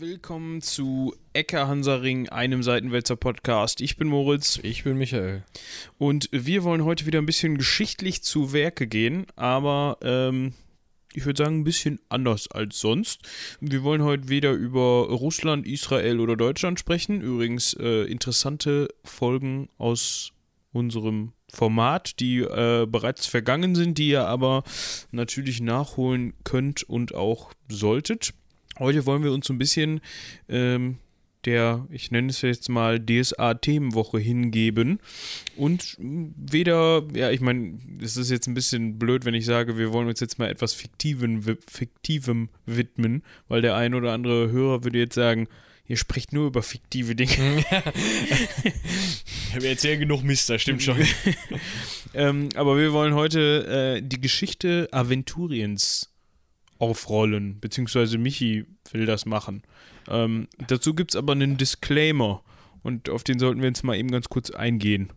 willkommen zu Ecker Hansaring, einem Seitenwälzer Podcast. Ich bin Moritz. Ich bin Michael. Und wir wollen heute wieder ein bisschen geschichtlich zu Werke gehen, aber ähm, ich würde sagen, ein bisschen anders als sonst. Wir wollen heute weder über Russland, Israel oder Deutschland sprechen. Übrigens äh, interessante Folgen aus unserem Format, die äh, bereits vergangen sind, die ihr aber natürlich nachholen könnt und auch solltet. Heute wollen wir uns so ein bisschen ähm, der, ich nenne es jetzt mal DSA-Themenwoche hingeben. Und weder, ja, ich meine, es ist jetzt ein bisschen blöd, wenn ich sage, wir wollen uns jetzt mal etwas Fiktiven, Fiktivem widmen, weil der ein oder andere Hörer würde jetzt sagen, ihr spricht nur über fiktive Dinge. wir erzählen genug Mist, das stimmt schon. ähm, aber wir wollen heute äh, die Geschichte Aventuriens aufrollen, beziehungsweise Michi will das machen. Ähm, dazu gibt es aber einen Disclaimer und auf den sollten wir jetzt mal eben ganz kurz eingehen.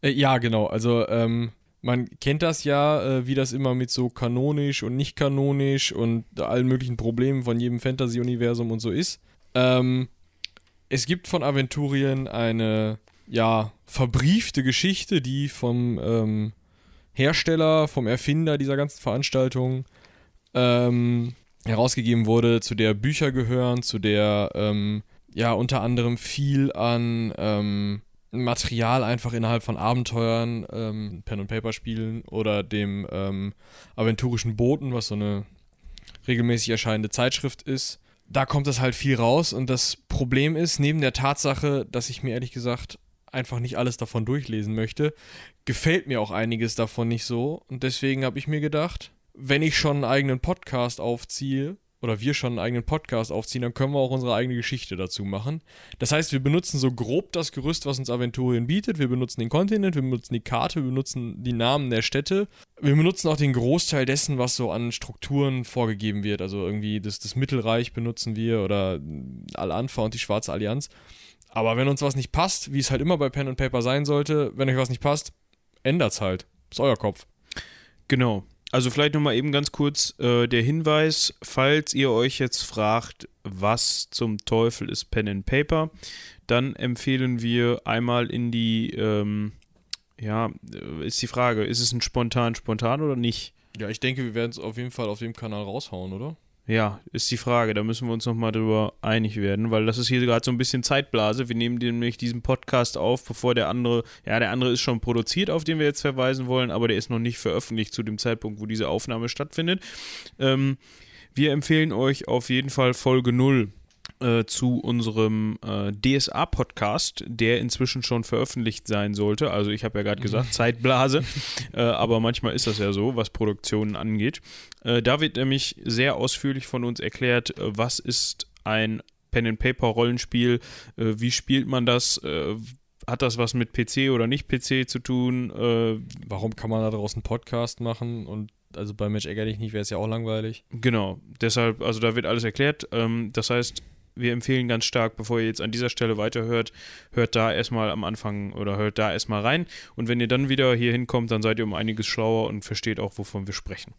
Äh, ja, genau. Also, ähm, man kennt das ja, äh, wie das immer mit so kanonisch und nicht kanonisch und allen möglichen Problemen von jedem Fantasy-Universum und so ist. Ähm, es gibt von Aventurien eine, ja, verbriefte Geschichte, die vom ähm, Hersteller, vom Erfinder dieser ganzen Veranstaltung ähm, herausgegeben wurde, zu der Bücher gehören, zu der ähm, ja unter anderem viel an ähm, Material einfach innerhalb von Abenteuern, ähm, Pen- und Paper-Spielen oder dem ähm, aventurischen Boten, was so eine regelmäßig erscheinende Zeitschrift ist. Da kommt das halt viel raus und das Problem ist, neben der Tatsache, dass ich mir ehrlich gesagt einfach nicht alles davon durchlesen möchte, gefällt mir auch einiges davon nicht so und deswegen habe ich mir gedacht, wenn ich schon einen eigenen Podcast aufziehe, oder wir schon einen eigenen Podcast aufziehen, dann können wir auch unsere eigene Geschichte dazu machen. Das heißt, wir benutzen so grob das Gerüst, was uns Aventurien bietet. Wir benutzen den Kontinent, wir benutzen die Karte, wir benutzen die Namen der Städte. Wir benutzen auch den Großteil dessen, was so an Strukturen vorgegeben wird. Also irgendwie das, das Mittelreich benutzen wir oder Al-Anfa und die Schwarze Allianz. Aber wenn uns was nicht passt, wie es halt immer bei Pen and Paper sein sollte, wenn euch was nicht passt, ändert's halt. Ist euer Kopf. Genau. Also vielleicht nochmal eben ganz kurz äh, der Hinweis, falls ihr euch jetzt fragt, was zum Teufel ist Pen and Paper, dann empfehlen wir einmal in die, ähm, ja, äh, ist die Frage, ist es ein spontan spontan oder nicht? Ja, ich denke, wir werden es auf jeden Fall auf dem Kanal raushauen, oder? Ja, ist die Frage. Da müssen wir uns nochmal drüber einig werden, weil das ist hier gerade so ein bisschen Zeitblase. Wir nehmen nämlich diesen Podcast auf, bevor der andere, ja, der andere ist schon produziert, auf den wir jetzt verweisen wollen, aber der ist noch nicht veröffentlicht zu dem Zeitpunkt, wo diese Aufnahme stattfindet. Ähm, wir empfehlen euch auf jeden Fall Folge 0 äh, zu unserem äh, DSA-Podcast, der inzwischen schon veröffentlicht sein sollte. Also ich habe ja gerade gesagt, mhm. Zeitblase, äh, aber manchmal ist das ja so, was Produktionen angeht. Äh, da wird nämlich sehr ausführlich von uns erklärt, äh, was ist ein Pen-and-Paper-Rollenspiel, wie spielt man das, hat das was mit PC oder nicht PC zu tun? Warum kann man da draußen einen Podcast machen und also bei Match ärgerlich nicht wäre es ja auch langweilig. Genau, deshalb, also da wird alles erklärt. Ähm, das heißt, wir empfehlen ganz stark, bevor ihr jetzt an dieser Stelle weiterhört, hört da erstmal am Anfang oder hört da erstmal rein. Und wenn ihr dann wieder hier hinkommt, dann seid ihr um einiges schlauer und versteht auch, wovon wir sprechen.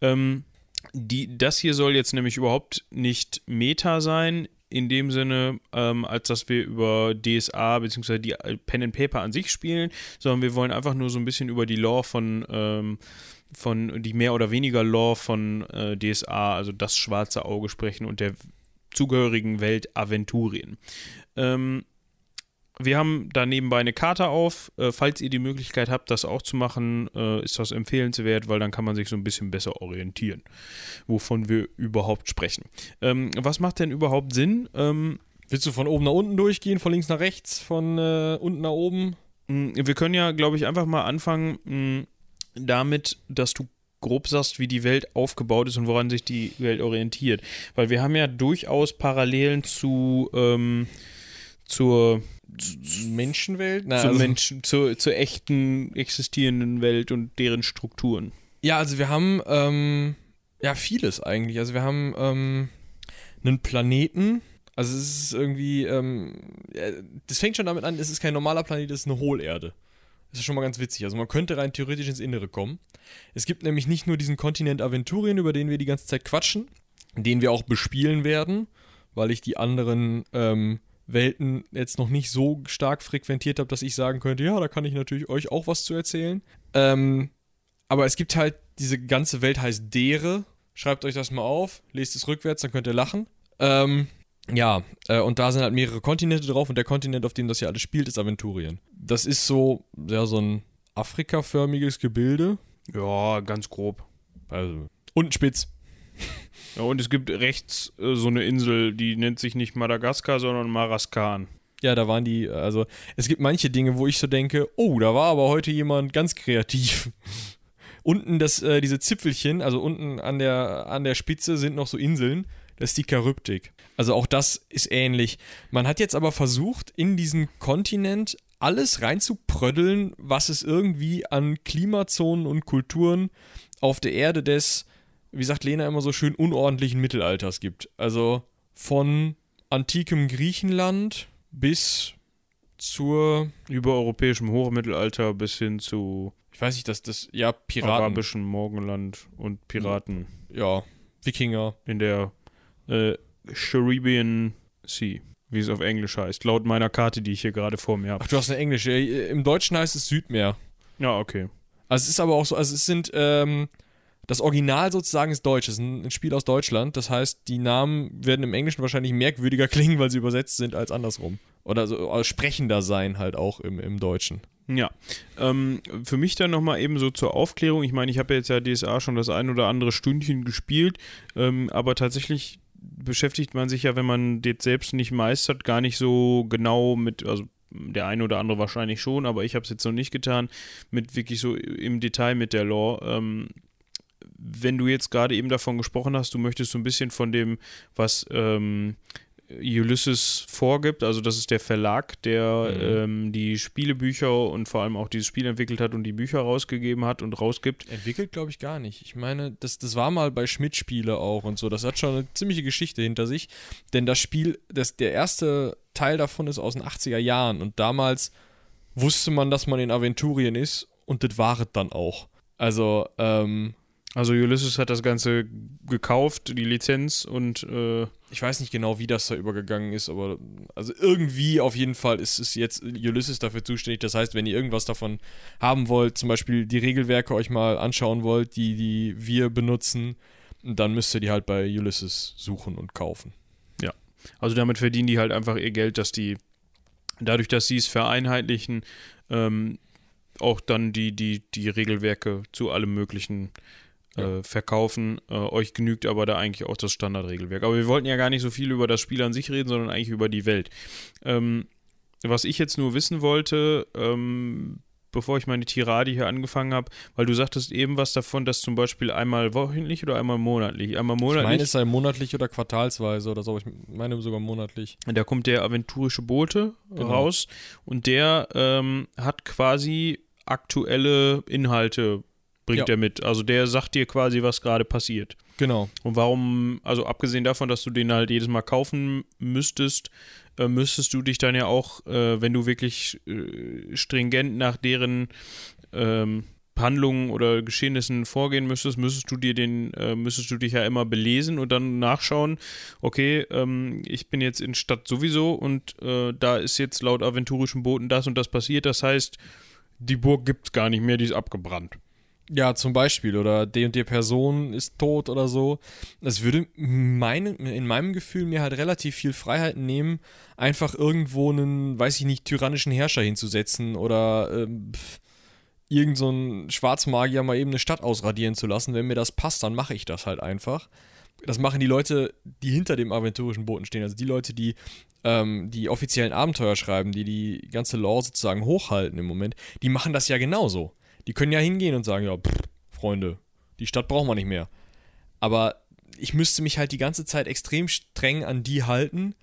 Ähm, die, das hier soll jetzt nämlich überhaupt nicht Meta sein, in dem Sinne, ähm, als dass wir über DSA bzw. die Pen and Paper an sich spielen, sondern wir wollen einfach nur so ein bisschen über die Lore von, ähm, von die mehr oder weniger Lore von äh, DSA, also das schwarze Auge sprechen und der zugehörigen Welt Aventurien. Ähm, wir haben da nebenbei eine Karte auf. Äh, falls ihr die Möglichkeit habt, das auch zu machen, äh, ist das empfehlenswert, weil dann kann man sich so ein bisschen besser orientieren, wovon wir überhaupt sprechen. Ähm, was macht denn überhaupt Sinn? Ähm, Willst du von oben nach unten durchgehen, von links nach rechts, von äh, unten nach oben? Wir können ja, glaube ich, einfach mal anfangen mh, damit, dass du grob sagst, wie die Welt aufgebaut ist und woran sich die Welt orientiert. Weil wir haben ja durchaus Parallelen zu ähm, zur Menschenwelt? Na, zur, also Menschen, zur, zur echten existierenden Welt und deren Strukturen. Ja, also wir haben ähm, ja vieles eigentlich. Also wir haben ähm, einen Planeten. Also es ist irgendwie, ähm, das fängt schon damit an, es ist kein normaler Planet, es ist eine Hohlerde. Das ist schon mal ganz witzig. Also man könnte rein theoretisch ins Innere kommen. Es gibt nämlich nicht nur diesen Kontinent Aventurien, über den wir die ganze Zeit quatschen, den wir auch bespielen werden, weil ich die anderen ähm, Welten jetzt noch nicht so stark frequentiert habe, dass ich sagen könnte, ja, da kann ich natürlich euch auch was zu erzählen. Ähm, aber es gibt halt, diese ganze Welt heißt Dere. Schreibt euch das mal auf, lest es rückwärts, dann könnt ihr lachen. Ähm, ja, äh, und da sind halt mehrere Kontinente drauf und der Kontinent, auf dem das hier alles spielt, ist Aventurien. Das ist so, ja, so ein Afrika-förmiges Gebilde. Ja, ganz grob. Also, unten spitz. Ja, und es gibt rechts äh, so eine Insel, die nennt sich nicht Madagaskar, sondern Maraskan. Ja, da waren die, also es gibt manche Dinge, wo ich so denke, oh, da war aber heute jemand ganz kreativ. unten das, äh, diese Zipfelchen, also unten an der, an der Spitze sind noch so Inseln, das ist die Charybdik. Also auch das ist ähnlich. Man hat jetzt aber versucht, in diesen Kontinent alles reinzupröddeln, was es irgendwie an Klimazonen und Kulturen auf der Erde des, wie sagt Lena immer so schön, unordentlichen Mittelalters gibt. Also von antikem Griechenland bis zur Übereuropäischem Hochmittelalter bis hin zu ich weiß nicht, dass das, ja, Piraten. arabischen Morgenland und Piraten Ja, Wikinger. in der äh, Caribbean Sea, wie es auf Englisch heißt, laut meiner Karte, die ich hier gerade vor mir habe. Ach, du hast eine englische. Äh, Im Deutschen heißt es Südmeer. Ja, okay. Also es ist aber auch so, also es sind, ähm, das Original sozusagen ist Deutsch, es ist ein, Spiel aus Deutschland. Das heißt, die Namen werden im Englischen wahrscheinlich merkwürdiger klingen, weil sie übersetzt sind, als andersrum. Oder so äh, sprechender sein halt auch im, im Deutschen. Ja, ähm, für mich dann nochmal eben so zur Aufklärung. Ich meine, ich habe jetzt ja DSA schon das ein oder andere Stündchen gespielt, ähm, aber tatsächlich beschäftigt man sich ja, wenn man das selbst nicht meistert, gar nicht so genau mit, also der eine oder andere wahrscheinlich schon, aber ich habe es jetzt noch nicht getan, mit wirklich so im Detail mit der Lore. Ähm, wenn du jetzt gerade eben davon gesprochen hast, du möchtest so ein bisschen von dem, was ähm, Ulysses vorgibt, also das ist der Verlag, der Mhm. ähm, die Spielebücher und vor allem auch dieses Spiel entwickelt hat und die Bücher rausgegeben hat und rausgibt. Entwickelt glaube ich gar nicht. Ich meine, das, das war mal bei Schmidt-Spiele auch und so. Das hat schon eine ziemliche Geschichte hinter sich. Denn das Spiel, das, der erste Teil davon ist aus den 80er Jahren und damals wusste man, dass man in Aventurien ist und das war es dann auch. Also, ähm, Also Ulysses hat das Ganze gekauft, die Lizenz und äh, ich weiß nicht genau, wie das da übergegangen ist, aber also irgendwie auf jeden Fall ist es jetzt Ulysses dafür zuständig. Das heißt, wenn ihr irgendwas davon haben wollt, zum Beispiel die Regelwerke euch mal anschauen wollt, die, die wir benutzen, dann müsst ihr die halt bei Ulysses suchen und kaufen. Also damit verdienen die halt einfach ihr Geld, dass die, dadurch, dass sie es vereinheitlichen, ähm, auch dann die, die, die Regelwerke zu allem Möglichen äh, Ja. verkaufen. Äh, euch genügt aber da eigentlich auch das Standardregelwerk. Aber wir wollten ja gar nicht so viel über das Spiel an sich reden, sondern eigentlich über die Welt. Ähm, was ich jetzt nur wissen wollte, ähm, bevor ich meine Tirade hier angefangen habe, weil du sagtest eben was davon, dass zum Beispiel einmal wöchentlich oder einmal monatlich. Einmal Ich monatlich. meine, es sei monatlich oder quartalsweise oder so, aber ich meine sogar monatlich. Da kommt der aventurische Bote Genau. raus und der ähm, hat quasi aktuelle Inhalte, bringt Ja. er mit. Also der sagt dir quasi, was gerade passiert. Genau. Und warum, also abgesehen davon, dass du den halt jedes Mal kaufen müsstest, äh, müsstest du dich dann ja auch, äh, wenn du wirklich äh, stringent nach deren ähm, Handlungen oder Geschehnissen vorgehen müsstest, müsstest du dir den, äh, müsstest du dich ja immer belesen und dann nachschauen, okay, ähm, ich bin jetzt in Stadt sowieso und äh, da ist jetzt laut aventurischen Booten das und das passiert. Das heißt, die Burg gibt's gar nicht mehr, die ist abgebrannt. Ja, zum Beispiel. Oder die und die Person ist tot oder so. Das würde meine, in meinem Gefühl mir halt relativ viel Freiheit nehmen, einfach irgendwo einen, weiß ich nicht, tyrannischen Herrscher hinzusetzen oder ähm, irgend so einen Schwarzmagier mal eben eine Stadt ausradieren zu lassen. Wenn mir das passt, dann mache ich das halt einfach. Das machen die Leute, die hinter dem aventurischen Boten stehen. Also die Leute, die ähm, die offiziellen Abenteuer schreiben, die die ganze Lore sozusagen hochhalten im Moment, die machen das ja genauso. Die können ja hingehen und sagen, ja, pff, Freunde, die Stadt brauchen wir nicht mehr. Aber ich müsste mich halt die ganze Zeit extrem streng an die halten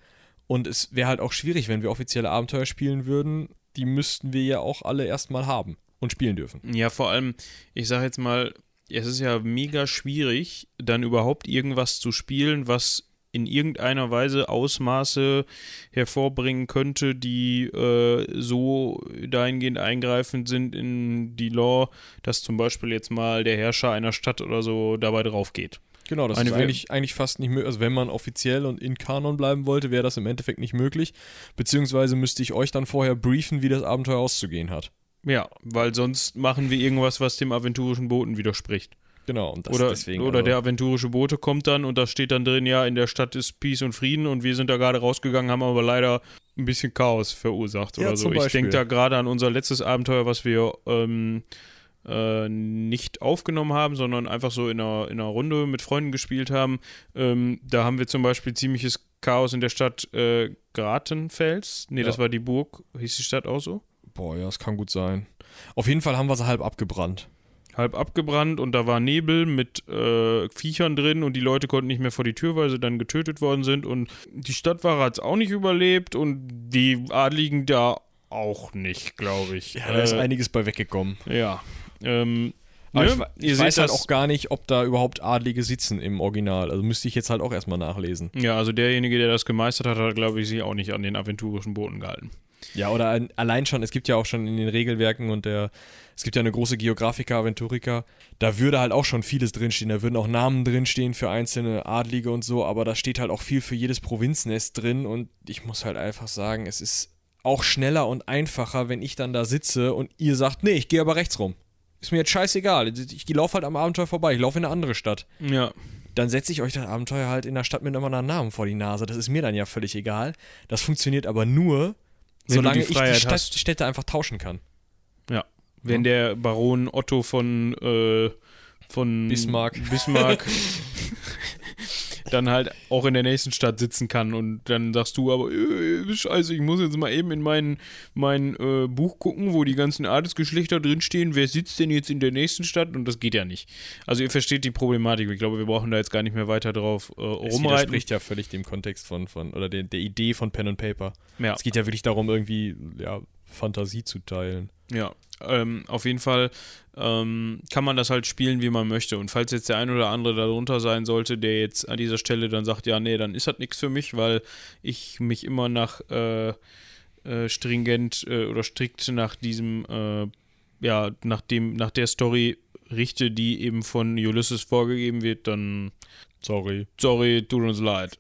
und es wäre halt auch schwierig, wenn wir offizielle Abenteuer spielen würden. Die müssten wir ja auch alle erstmal haben und spielen dürfen. Ja, vor allem, ich sage jetzt mal, es ist ja mega schwierig, dann überhaupt irgendwas zu spielen, was in irgendeiner Weise Ausmaße hervorbringen könnte, die äh, so dahingehend eingreifend sind in die Law, dass zum Beispiel jetzt mal der Herrscher einer Stadt oder so dabei drauf geht. Genau, das Eine ist eigentlich, eigentlich fast nicht möglich. Also wenn man offiziell und in Kanon bleiben wollte, wäre das im Endeffekt nicht möglich. Beziehungsweise müsste ich euch dann vorher briefen, wie das Abenteuer auszugehen hat. Ja, weil sonst machen wir irgendwas, was dem aventurischen Boten widerspricht. Genau, und das oder deswegen. oder also, der aventurische Bote kommt dann und da steht dann drin, ja, in der Stadt ist Peace und Frieden und wir sind da gerade rausgegangen, haben aber leider ein bisschen Chaos verursacht Ja, oder so. Ich denke da gerade an unser letztes Abenteuer, was wir ähm, äh, nicht aufgenommen haben, sondern einfach so in einer, in einer Runde mit Freunden gespielt haben. Ähm, da haben wir zum Beispiel ziemliches Chaos in der Stadt äh, Gratenfels. Nee, Ja. das war die Burg. Hieß die Stadt auch so? Boah, ja, das kann gut sein. Auf jeden Fall haben wir sie halb abgebrannt. Halb abgebrannt und da war Nebel mit äh, Viechern drin und die Leute konnten nicht mehr vor die Tür, weil sie dann getötet worden sind und die Stadtwahre hat es auch nicht überlebt und die Adligen da auch nicht, glaube ich. Ja, da ist äh, einiges bei weggekommen. ja. Ähm, Aber ne? ich, ich seht weiß halt auch gar nicht, ob da überhaupt Adlige sitzen im Original. Also müsste ich jetzt halt auch erstmal nachlesen. Ja, also derjenige, der das gemeistert hat, hat, glaube ich, sich auch nicht an den aventurischen Boten gehalten. Ja, oder ein, allein schon, es gibt ja auch schon in den Regelwerken und der, es gibt ja eine große Geographica, Aventurica, da würde halt auch schon vieles drinstehen. Da würden auch Namen drinstehen für einzelne Adlige und so, aber da steht halt auch viel für jedes Provinznest drin und ich muss halt einfach sagen, es ist auch schneller und einfacher, wenn ich dann da sitze und ihr sagt, nee, ich gehe aber rechts rum. Ist mir jetzt scheißegal. Ich laufe halt am Abenteuer vorbei, ich laufe in eine andere Stadt Ja. dann setze ich euch das Abenteuer halt in der Stadt mit einem anderen Namen vor die Nase. Das ist mir dann ja völlig egal. Das funktioniert aber nur, Wenn solange die ich die Stadt. Städte einfach tauschen kann. Ja. Wenn der Baron Otto von, äh, von Bismarck. Bismarck dann halt auch in der nächsten Stadt sitzen kann und dann sagst du aber, äh, scheiße, ich muss jetzt mal eben in mein, mein äh, Buch gucken, wo die ganzen Adelsgeschlechter drinstehen, wer sitzt denn jetzt in der nächsten Stadt und das geht ja nicht. Also ihr versteht die Problematik, ich glaube, wir brauchen da jetzt gar nicht mehr weiter drauf äh, rumreiten. widerspricht ja völlig dem Kontext von, von oder der, der Idee von Pen and Paper. Ja. Es geht ja wirklich darum, irgendwie ja, Fantasie zu teilen. Ja, ähm, auf jeden Fall ähm, kann man das halt spielen, wie man möchte. Und falls jetzt der ein oder andere darunter sein sollte, der jetzt an dieser Stelle dann sagt, ja, nee, dann ist das nichts für mich, weil ich mich immer nach äh, äh, stringent äh, oder strikt nach diesem, äh, ja, nach dem, nach der Story richte, die eben von Ulysses vorgegeben wird, dann Sorry. sorry, tut uns leid.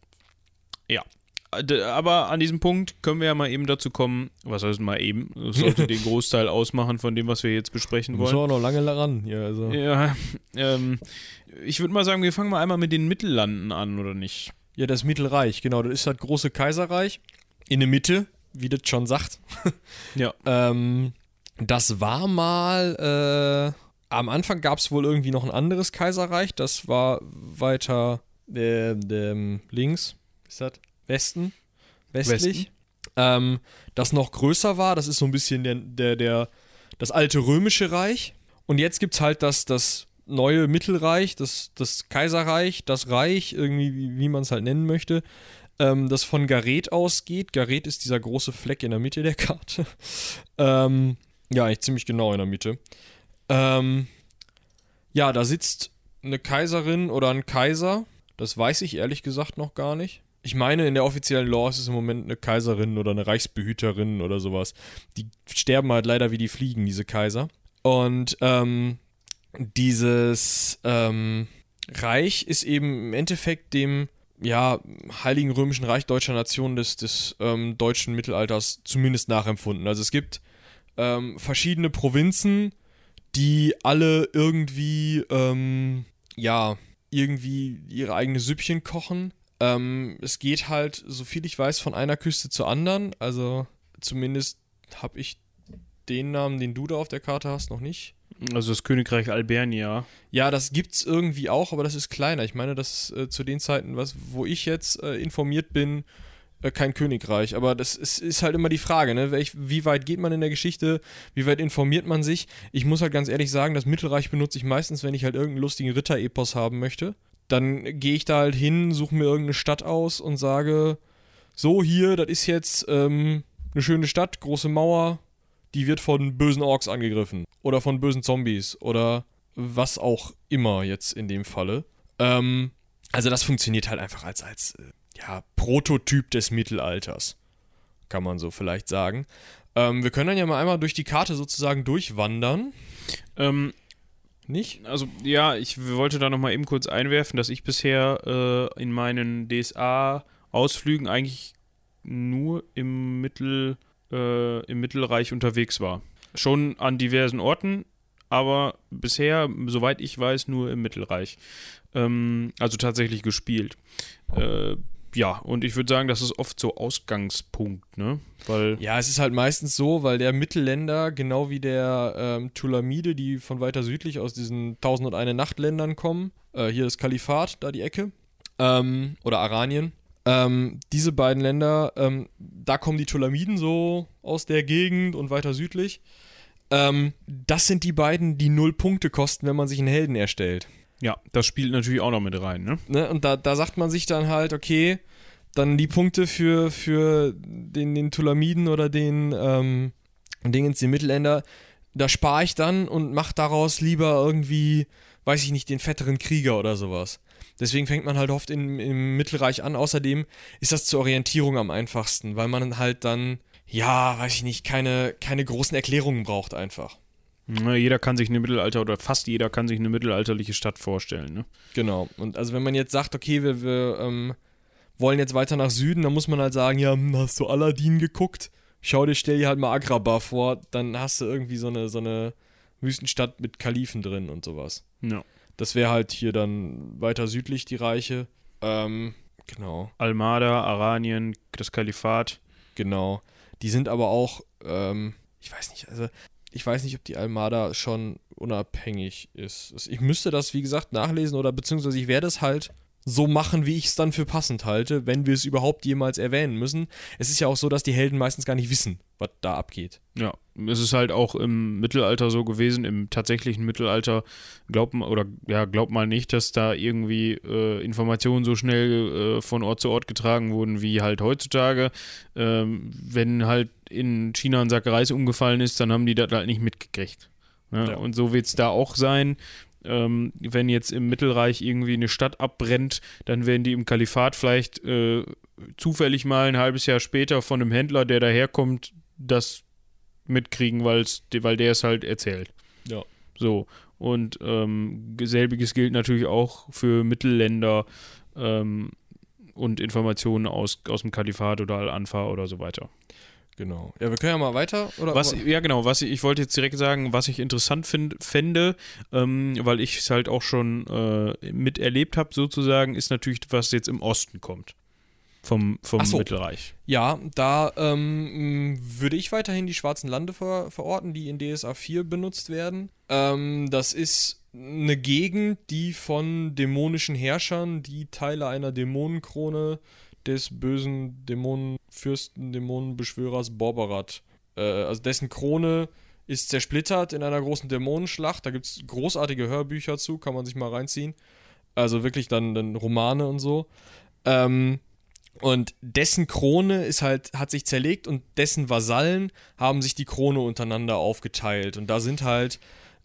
Ja. Aber an diesem Punkt können wir ja mal eben dazu kommen, was heißt mal eben, das sollte den Großteil ausmachen von dem, was wir jetzt besprechen Müssen wir wollen. auch noch lange ran. Ja, also. Ja, ähm, ich würde mal sagen, wir fangen mal einmal mit den Mittellanden an, oder nicht? ja, das Mittelreich, genau. Das ist das große Kaiserreich. In der Mitte, wie das schon sagt. Ja. Ähm, das war mal, äh, am Anfang gab es wohl irgendwie noch ein anderes Kaiserreich, das war weiter äh, links, ist das? Westen? Westlich. Ähm, das noch größer war, das ist so ein bisschen der, der, der, das alte römische Reich. Und jetzt gibt es halt das, das neue Mittelreich, das, das Kaiserreich, das Reich, irgendwie, wie, wie man es halt nennen möchte, ähm, das von Gareth ausgeht. Gareth ist dieser große Fleck in der Mitte der Karte. ähm, ja, eigentlich ziemlich genau in der Mitte. Ähm, ja, da sitzt eine Kaiserin oder ein Kaiser. Das weiß ich ehrlich gesagt noch gar nicht. Ich meine, in der offiziellen Law ist es im Moment eine Kaiserin oder eine Reichsbehüterin oder sowas. Die sterben halt leider wie die Fliegen, diese Kaiser. Und ähm, dieses ähm, Reich ist eben im Endeffekt dem ja, Heiligen Römischen Reich deutscher Nation des, des ähm, deutschen Mittelalters zumindest nachempfunden. Also es gibt ähm, verschiedene Provinzen, die alle irgendwie, ähm, ja, irgendwie ihre eigene Süppchen kochen. Ähm, es geht halt, so viel ich weiß, von einer Küste zur anderen. Also zumindest habe ich den Namen, den du da auf der Karte hast, noch nicht. Also das Königreich Albernia. Ja, das gibt's irgendwie auch, aber das ist kleiner. Ich meine, das ist äh, zu den Zeiten, was, wo ich jetzt äh, informiert bin, äh, kein Königreich. Aber das ist, ist halt immer die Frage, ne? Welch, wie weit geht man in der Geschichte? Wie weit informiert man sich? Ich muss halt ganz ehrlich sagen, das Mittelreich benutze ich meistens, wenn ich halt irgendeinen lustigen Ritterepos haben möchte. Dann gehe ich da halt hin, suche mir irgendeine Stadt aus und sage, so hier, das ist jetzt ähm, eine schöne Stadt, große Mauer, die wird von bösen Orks angegriffen oder von bösen Zombies oder was auch immer jetzt in dem Falle. Ähm, also das funktioniert halt einfach als, als äh, ja, Prototyp des Mittelalters, kann man so vielleicht sagen. Ähm, wir können dann ja mal einmal durch die Karte sozusagen durchwandern. Ähm, Nicht? Also, ja, ich wollte da nochmal eben kurz einwerfen, dass ich bisher äh, in meinen DSA-Ausflügen eigentlich nur im, Mittel, äh, im Mittelreich unterwegs war. Schon an diversen Orten, aber bisher, soweit ich weiß, nur im Mittelreich. Ähm, also tatsächlich gespielt. Äh, ja, und ich würde sagen, das ist oft so Ausgangspunkt, ne? Weil. Ja, es ist halt meistens so, weil der Mittelländer, genau wie der ähm, Tulamide, die von weiter südlich aus diesen 1001 Nachtländern kommen, äh, hier das Kalifat, da die Ecke, ähm, oder Aranien, ähm, diese beiden Länder, ähm, da kommen die Tulamiden so aus der Gegend und weiter südlich. Ähm, das sind die beiden, die null Punkte kosten, wenn man sich einen Helden erstellt. Ja, das spielt natürlich auch noch mit rein, ne? ne? Und da, da sagt man sich dann halt, okay, dann die Punkte für, für den, den Tulamiden oder den ähm, Dingens, den Mittelländer, da spare ich dann und mache daraus lieber irgendwie, weiß ich nicht, den fetteren Krieger oder sowas. Deswegen fängt man halt oft in, im Mittelreich an. Außerdem ist das zur Orientierung am einfachsten, weil man halt dann, ja, weiß ich nicht, keine, keine großen Erklärungen braucht einfach. Na, jeder kann sich eine Mittelalter oder fast jeder kann sich eine mittelalterliche Stadt vorstellen. Ne? Genau. Und also wenn man jetzt sagt, okay, wir, wir ähm, wollen jetzt weiter nach Süden, dann muss man halt sagen, ja, hm, hast du Aladdin geguckt? Schau dir, stell dir halt mal Agrabah vor, dann hast du irgendwie so eine, so eine Wüstenstadt mit Kalifen drin und sowas. Ja. Das wäre halt hier dann weiter südlich die Reiche. Ähm, genau. Almada, Aranien, das Kalifat. Genau. Die sind aber auch, ähm, ich weiß nicht, also ich weiß nicht, ob die Almada schon unabhängig ist. Ich müsste das, wie gesagt, nachlesen oder beziehungsweise ich werde es halt so machen, wie ich es dann für passend halte, wenn wir es überhaupt jemals erwähnen müssen. Es ist ja auch so, dass die Helden meistens gar nicht wissen, was da abgeht. Ja, es ist halt auch im Mittelalter so gewesen, im tatsächlichen Mittelalter, glaubt man, oder ja, glaubt mal nicht, dass da irgendwie äh, Informationen so schnell äh, von Ort zu Ort getragen wurden, wie halt heutzutage. Ähm, wenn halt in China ein Sack Reis umgefallen ist, dann haben die das halt nicht mitgekriegt. Ne? Ja. Und so wird es da auch sein ähm, wenn jetzt im Mittelreich irgendwie eine Stadt abbrennt, dann werden die im Kalifat vielleicht äh, zufällig mal ein halbes Jahr später von einem Händler, der daherkommt, das mitkriegen, weil's, weil der es halt erzählt. Ja. So. Und ähm, selbiges gilt natürlich auch für Mittelländer ähm, und Informationen aus, aus dem Kalifat oder Al-Anfa oder so weiter. Genau. Ja, wir können ja mal weiter. Oder? Was, ja, genau. Was ich, ich wollte jetzt direkt sagen, was ich interessant find, fände, ähm, weil ich es halt auch schon äh, miterlebt habe, sozusagen, ist natürlich, was jetzt im Osten kommt. Vom, vom so. Mittelreich. Ja, da ähm, würde ich weiterhin die schwarzen Lande ver verorten, die in DSA 4 benutzt werden. Ähm, das ist eine Gegend, die von dämonischen Herrschern, die Teile einer Dämonenkrone des bösen Dämonenfürsten, Dämonenbeschwörers Borberat. Äh, also dessen Krone ist zersplittert in einer großen Dämonenschlacht. Da gibt es großartige Hörbücher zu, kann man sich mal reinziehen. Also wirklich dann, dann Romane und so. Ähm, und dessen Krone ist halt, hat sich zerlegt und dessen Vasallen haben sich die Krone untereinander aufgeteilt. Und da sind halt,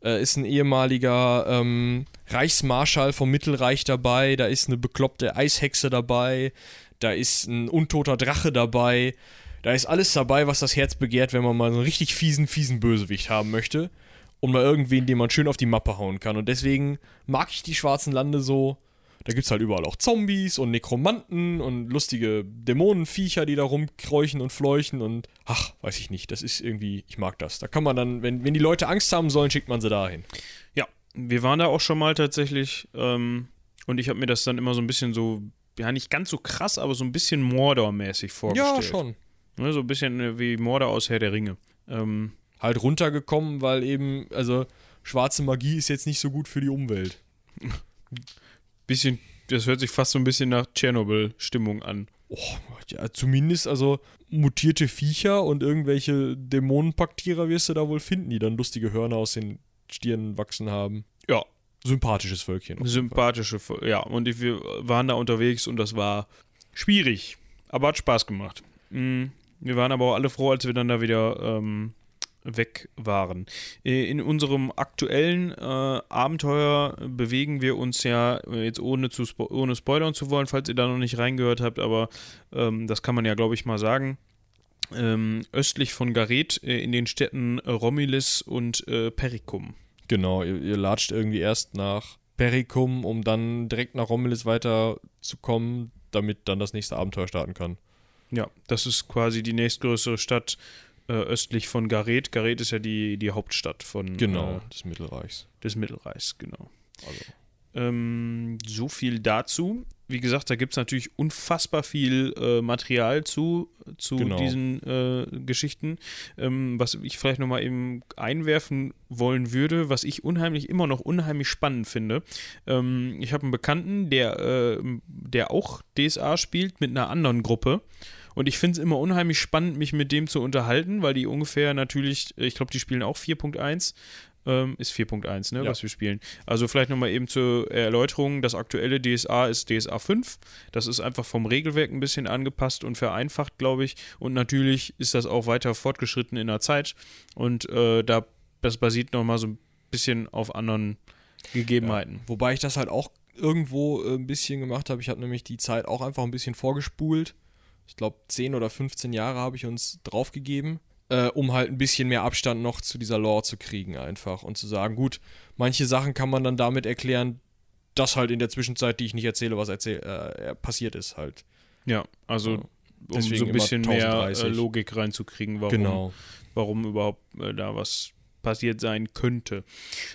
äh, ist ein ehemaliger ähm, Reichsmarschall vom Mittelreich dabei, da ist eine bekloppte Eishexe dabei, da ist ein untoter Drache dabei, da ist alles dabei, was das Herz begehrt, wenn man mal so einen richtig fiesen, fiesen Bösewicht haben möchte. Und mal irgendwen, den man schön auf die Mappe hauen kann. Und deswegen mag ich die schwarzen Lande so. Da gibt es halt überall auch Zombies und Nekromanten und lustige Dämonenviecher, die da rumkräuchen und fleuchen und ach, weiß ich nicht. Das ist irgendwie, ich mag das. Da kann man dann, wenn, wenn die Leute Angst haben sollen, schickt man sie dahin. Ja, wir waren da auch schon mal tatsächlich ähm, und ich habe mir das dann immer so ein bisschen so ja nicht ganz so krass, aber so ein bisschen Mordor-mäßig vorgestellt. Ja, schon. Ne, so ein bisschen äh, wie Mordor aus Herr der Ringe. Ähm, halt runtergekommen, weil eben, also schwarze Magie ist jetzt nicht so gut für die Umwelt. bisschen, das hört sich fast so ein bisschen nach Tschernobyl-Stimmung an. Oh, ja, zumindest also mutierte Viecher und irgendwelche Dämonenpaktierer wirst du da wohl finden, die dann lustige Hörner aus den Stirnen wachsen haben. Ja, sympathisches Völkchen. Sympathische, ja. Und wir waren da unterwegs und das war schwierig, aber hat Spaß gemacht. Mhm. Wir waren aber auch alle froh, als wir dann da wieder ähm, weg waren. Äh, in unserem aktuellen äh, Abenteuer bewegen wir uns ja äh, jetzt ohne, zu spo ohne spoilern zu wollen, falls ihr da noch nicht reingehört habt, aber ähm, das kann man ja, glaube ich, mal sagen. Ähm, östlich von Gareth äh, in den Städten Romilis und äh, Pericum. Genau, ihr, ihr latscht irgendwie erst nach Pericum, um dann direkt nach Romulus weiterzukommen, damit dann das nächste Abenteuer starten kann. Ja, das ist quasi die nächstgrößere Stadt äh, östlich von Gareth. Gareth ist ja die, die Hauptstadt von Genau, äh, des Mittelreichs. des Mittelreichs, genau. Also. Ähm, so viel dazu. Wie gesagt, da gibt es natürlich unfassbar viel äh, Material zu, zu Genau. diesen äh, Geschichten. Ähm, was ich vielleicht nochmal eben einwerfen wollen würde, was ich unheimlich, immer noch unheimlich spannend finde. Ähm, ich habe einen Bekannten, der, äh, der auch DSA spielt mit einer anderen Gruppe. Und ich finde es immer unheimlich spannend, mich mit dem zu unterhalten, weil die ungefähr natürlich, ich glaube, die spielen auch 4.1. Ähm, ist 4.1, ne, Ja. was wir spielen. Also vielleicht nochmal eben zur Erläuterung, das aktuelle DSA ist DSA 5. Das ist einfach vom Regelwerk ein bisschen angepasst und vereinfacht, glaube ich. Und natürlich ist das auch weiter fortgeschritten in der Zeit. Und äh, da, das basiert nochmal so ein bisschen auf anderen Gegebenheiten. Wobei ich das halt auch irgendwo äh, ein bisschen gemacht habe. Ich habe nämlich die Zeit auch einfach ein bisschen vorgespult. Ich glaube, 10 oder 15 Jahre habe ich uns draufgegeben, äh, um halt ein bisschen mehr Abstand noch zu dieser Lore zu kriegen, einfach. Und zu sagen, gut, manche Sachen kann man dann damit erklären, dass halt in der Zwischenzeit, die ich nicht erzähle, was erzähl äh, passiert ist, halt. Ja, also um Deswegen so ein bisschen mehr äh, 1030. Logik reinzukriegen, warum, Genau. warum überhaupt äh, da was passiert sein könnte.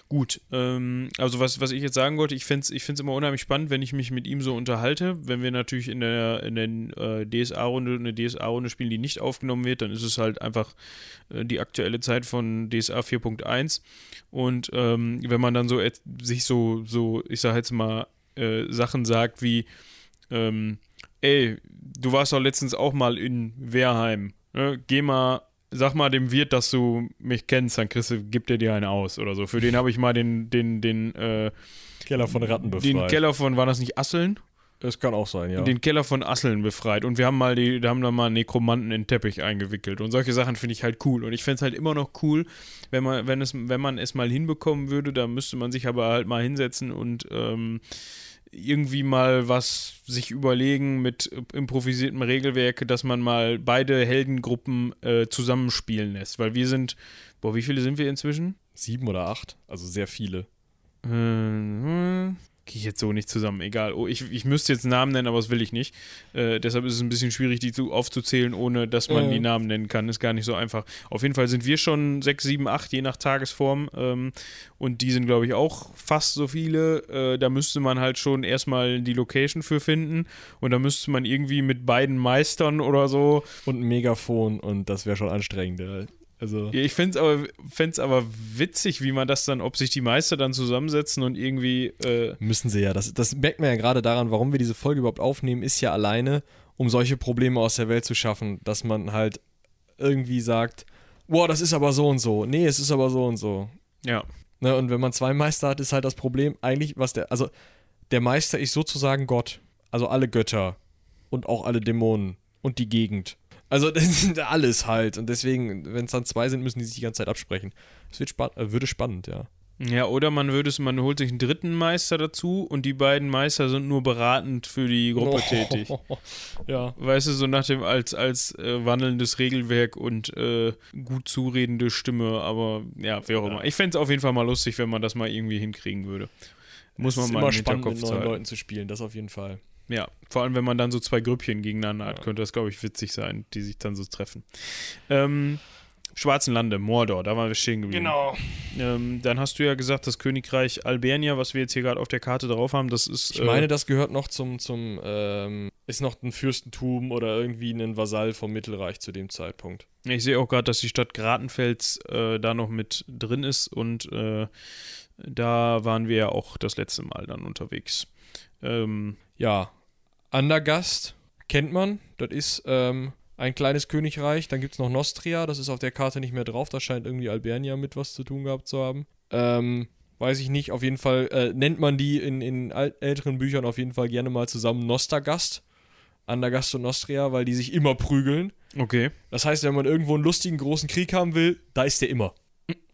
Gut, ähm, also was, was ich jetzt sagen wollte, ich finde es ich immer unheimlich spannend, wenn ich mich mit ihm so unterhalte. Wenn wir natürlich in der, in der äh, DSA-Runde eine DSA-Runde spielen, die nicht aufgenommen wird, dann ist es halt einfach äh, die aktuelle Zeit von DSA 4.1. Und ähm, wenn man dann so sich so, so, ich sag jetzt mal, äh, Sachen sagt wie, ähm, ey, du warst doch letztens auch mal in Wehrheim. Ne? Geh mal, sag mal dem Wirt, dass du mich kennst, dann kriegst du, gibt er dir einen aus oder so. Für den habe ich mal den, den, den, äh, Keller von Ratten den Keller von, war das nicht Asseln? Das kann auch sein, ja. Den Keller von Asseln befreit. Und wir haben mal die, da haben da mal Nekromanten in den Teppich eingewickelt. Und solche Sachen finde ich halt cool. Und ich fände es halt immer noch cool, wenn man, wenn es, wenn man es mal hinbekommen würde, da müsste man sich aber halt mal hinsetzen und ähm, irgendwie mal was sich überlegen mit improvisiertem Regelwerk, dass man mal beide Heldengruppen äh, zusammenspielen lässt. Weil wir sind, boah, wie viele sind wir inzwischen? Sieben oder acht, also sehr viele. Äh, Gehe ich jetzt so nicht zusammen, egal. Oh, ich, ich müsste jetzt Namen nennen, aber das will ich nicht. Äh, deshalb ist es ein bisschen schwierig, die zu, aufzuzählen, ohne dass man Mhm. die Namen nennen kann. Ist gar nicht so einfach. Auf jeden Fall sind wir schon sechs, sieben, acht, je nach Tagesform. Ähm, und die sind, glaube ich, auch fast so viele. Äh, da müsste man halt schon erstmal die Location für finden. Und da müsste man irgendwie mit beiden Meistern oder so Und ein Megafon und das wäre schon anstrengend. ja. Also. Ich fände es aber, fänd's aber witzig, wie man das dann, ob sich die Meister dann zusammensetzen und irgendwie. Äh, Müssen sie ja. Das, das merkt man ja gerade daran, warum wir diese Folge überhaupt aufnehmen, ist ja alleine, um solche Probleme aus der Welt zu schaffen, dass man halt irgendwie sagt, boah, das ist aber so und so. Nee, es ist aber so und so. ja. Ne, und wenn man zwei Meister hat, ist halt das Problem eigentlich, was der, also der Meister ist sozusagen Gott. Also alle Götter und auch alle Dämonen und die Gegend. Also das sind alles halt. Und deswegen, wenn es dann zwei sind, müssen die sich die ganze Zeit absprechen. Es wird spann äh, würde spannend, ja. Ja, oder man würde es, man holt sich einen dritten Meister dazu und die beiden Meister sind nur beratend für die Gruppe tätig. Ja. Weißt du, so nach dem als, als äh, wandelndes Regelwerk und äh, gut zuredende Stimme, aber ja, wie auch immer. Ich fände es auf jeden Fall mal lustig, wenn man das mal irgendwie hinkriegen würde. Muss man es ist mal immer im spannend, mit neuen. Leuten zu spielen, das auf jeden Fall. Ja, vor allem, wenn man dann so zwei Grüppchen gegeneinander hat, Ja. könnte das, glaube ich, witzig sein, die sich dann so treffen. Ähm, Schwarzen Lande, Mordor, da waren wir stehen geblieben. Ähm, dann hast du ja gesagt, das Königreich Albernia, was wir jetzt hier gerade auf der Karte drauf haben, das ist. Ich meine, das gehört noch zum, zum ähm, ist noch ein Fürstentum oder irgendwie ein Vasall vom Mittelreich zu dem Zeitpunkt. äh, ich sehe auch gerade, dass die Stadt Gratenfels äh, da noch mit drin ist und äh, da waren wir ja auch das letzte Mal dann unterwegs. Ähm, Ja, Andergast kennt man, das ist ähm, ein kleines Königreich. Dann gibt es noch Nostria, das ist auf der Karte nicht mehr drauf. Da scheint irgendwie Albernia mit was zu tun gehabt zu haben. Ähm, weiß ich nicht, auf jeden Fall äh, nennt man die in, in älteren Büchern auf jeden Fall gerne mal zusammen Nostergast. Andergast und Nostria, weil die sich immer prügeln. okay. Das heißt, wenn man irgendwo einen lustigen großen Krieg haben will, da ist der immer.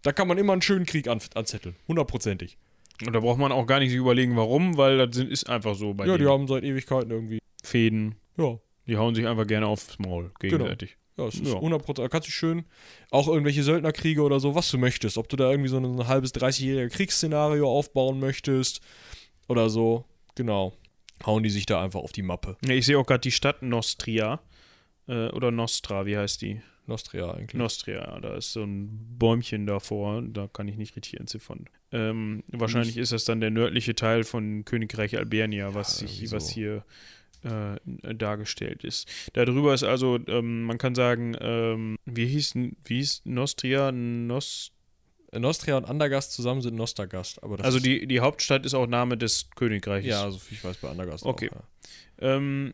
Da kann man immer einen schönen Krieg an, anzetteln. Hundertprozentig. Und da braucht man auch gar nicht überlegen, warum, weil das sind, ist einfach so bei Ja, den die haben seit Ewigkeiten irgendwie. Fäden. Ja, Die hauen sich einfach gerne aufs Maul gegenseitig. Ja, es ist Ja. 100%. Da kannst du schön auch irgendwelche Söldnerkriege oder so, was du möchtest. Ob du da irgendwie so ein, ein halbes, 30-jähriger Kriegsszenario aufbauen möchtest oder so. Genau. Hauen die sich da einfach auf die Mappe. Ja, ich sehe auch gerade die Stadt Nostria. Äh, oder Nostra, wie heißt die? Nostria eigentlich. Nostria, da ist so ein Bäumchen davor, da kann ich nicht richtig entziffern. Ähm, wahrscheinlich ist das dann der nördliche Teil von Königreich Albernia, was, Ja, sich, irgendwie was hier äh, dargestellt ist. Darüber ist also, ähm, man kann sagen, ähm, wie hieß, wie hieß Nostria? Nos, Äh, Nostria und Andergast zusammen sind Nostagast. Aber das also die, die Hauptstadt ist auch Name des Königreiches. Ja, so viel ich weiß bei Andergast Okay. auch. Ja. Ähm,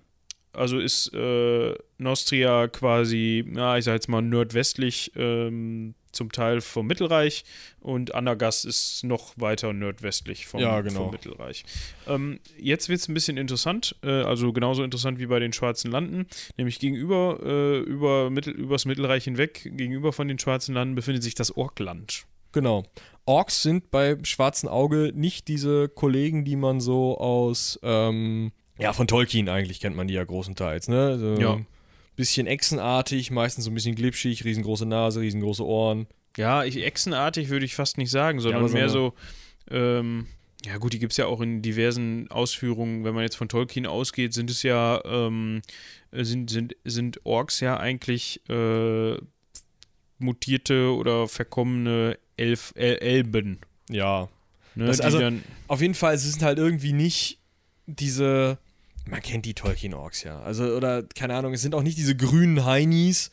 also ist äh, Nostria quasi, ja, ich sag jetzt mal nordwestlich ähm, zum Teil vom Mittelreich und Anagast ist noch weiter nordwestlich vom, Ja, genau. vom Mittelreich. Ähm, jetzt wird es ein bisschen interessant, äh, also genauso interessant wie bei den Schwarzen Landen, nämlich gegenüber, äh, über Mittel, übers Mittelreich hinweg, gegenüber von den Schwarzen Landen befindet sich das Orkland. Genau. Orks sind beim Schwarzen Auge nicht diese Kollegen, die man so aus, ähm, ja, von Tolkien eigentlich kennt man die ja großenteils, ne? So Ja. Bisschen echsenartig, meistens so ein bisschen glitschig, riesengroße Nase, riesengroße Ohren. Ja, ich, echsenartig würde ich fast nicht sagen, sondern so mehr so, ähm, ja gut, die gibt es ja auch in diversen Ausführungen. Wenn man jetzt von Tolkien ausgeht, sind es ja, ähm, sind, sind, sind Orks ja eigentlich äh, mutierte oder verkommene Elf, El Elben. Ja. Ne, also- Auf jeden Fall, es sind halt irgendwie nicht diese. Man kennt die Tolkien-Orks ja. Also, oder, keine Ahnung, es sind auch nicht diese grünen Heinis,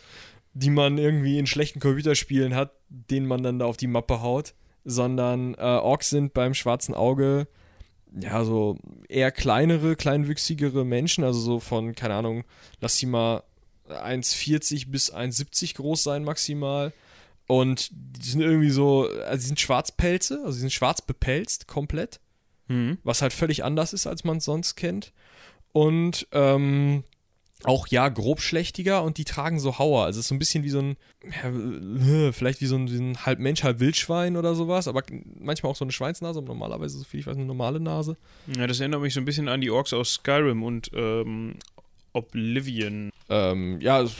die man irgendwie in schlechten Computerspielen hat, denen man dann da auf die Mappe haut. Sondern äh, Orks sind beim schwarzen Auge ja so eher kleinere, kleinwüchsigere Menschen, also so von, keine Ahnung, lass sie mal 1,40 bis 1,70 groß sein maximal. Und die sind irgendwie so, also die sind Schwarzpelze, also die sind schwarz bepelzt komplett hm, was halt völlig anders ist, als man es sonst kennt. Und ähm, auch ja, grobschlächtiger und die tragen so Hauer. Also es ist so ein bisschen wie so ein, ja, äh, vielleicht wie so ein, wie ein halb Mensch, halb Wildschwein oder sowas, aber manchmal auch so eine Schweinsnase, aber normalerweise, so viel ich weiß, eine normale Nase. ja, das erinnert mich so ein bisschen an die Orks aus Skyrim und ähm, Oblivion. Ähm, ja, also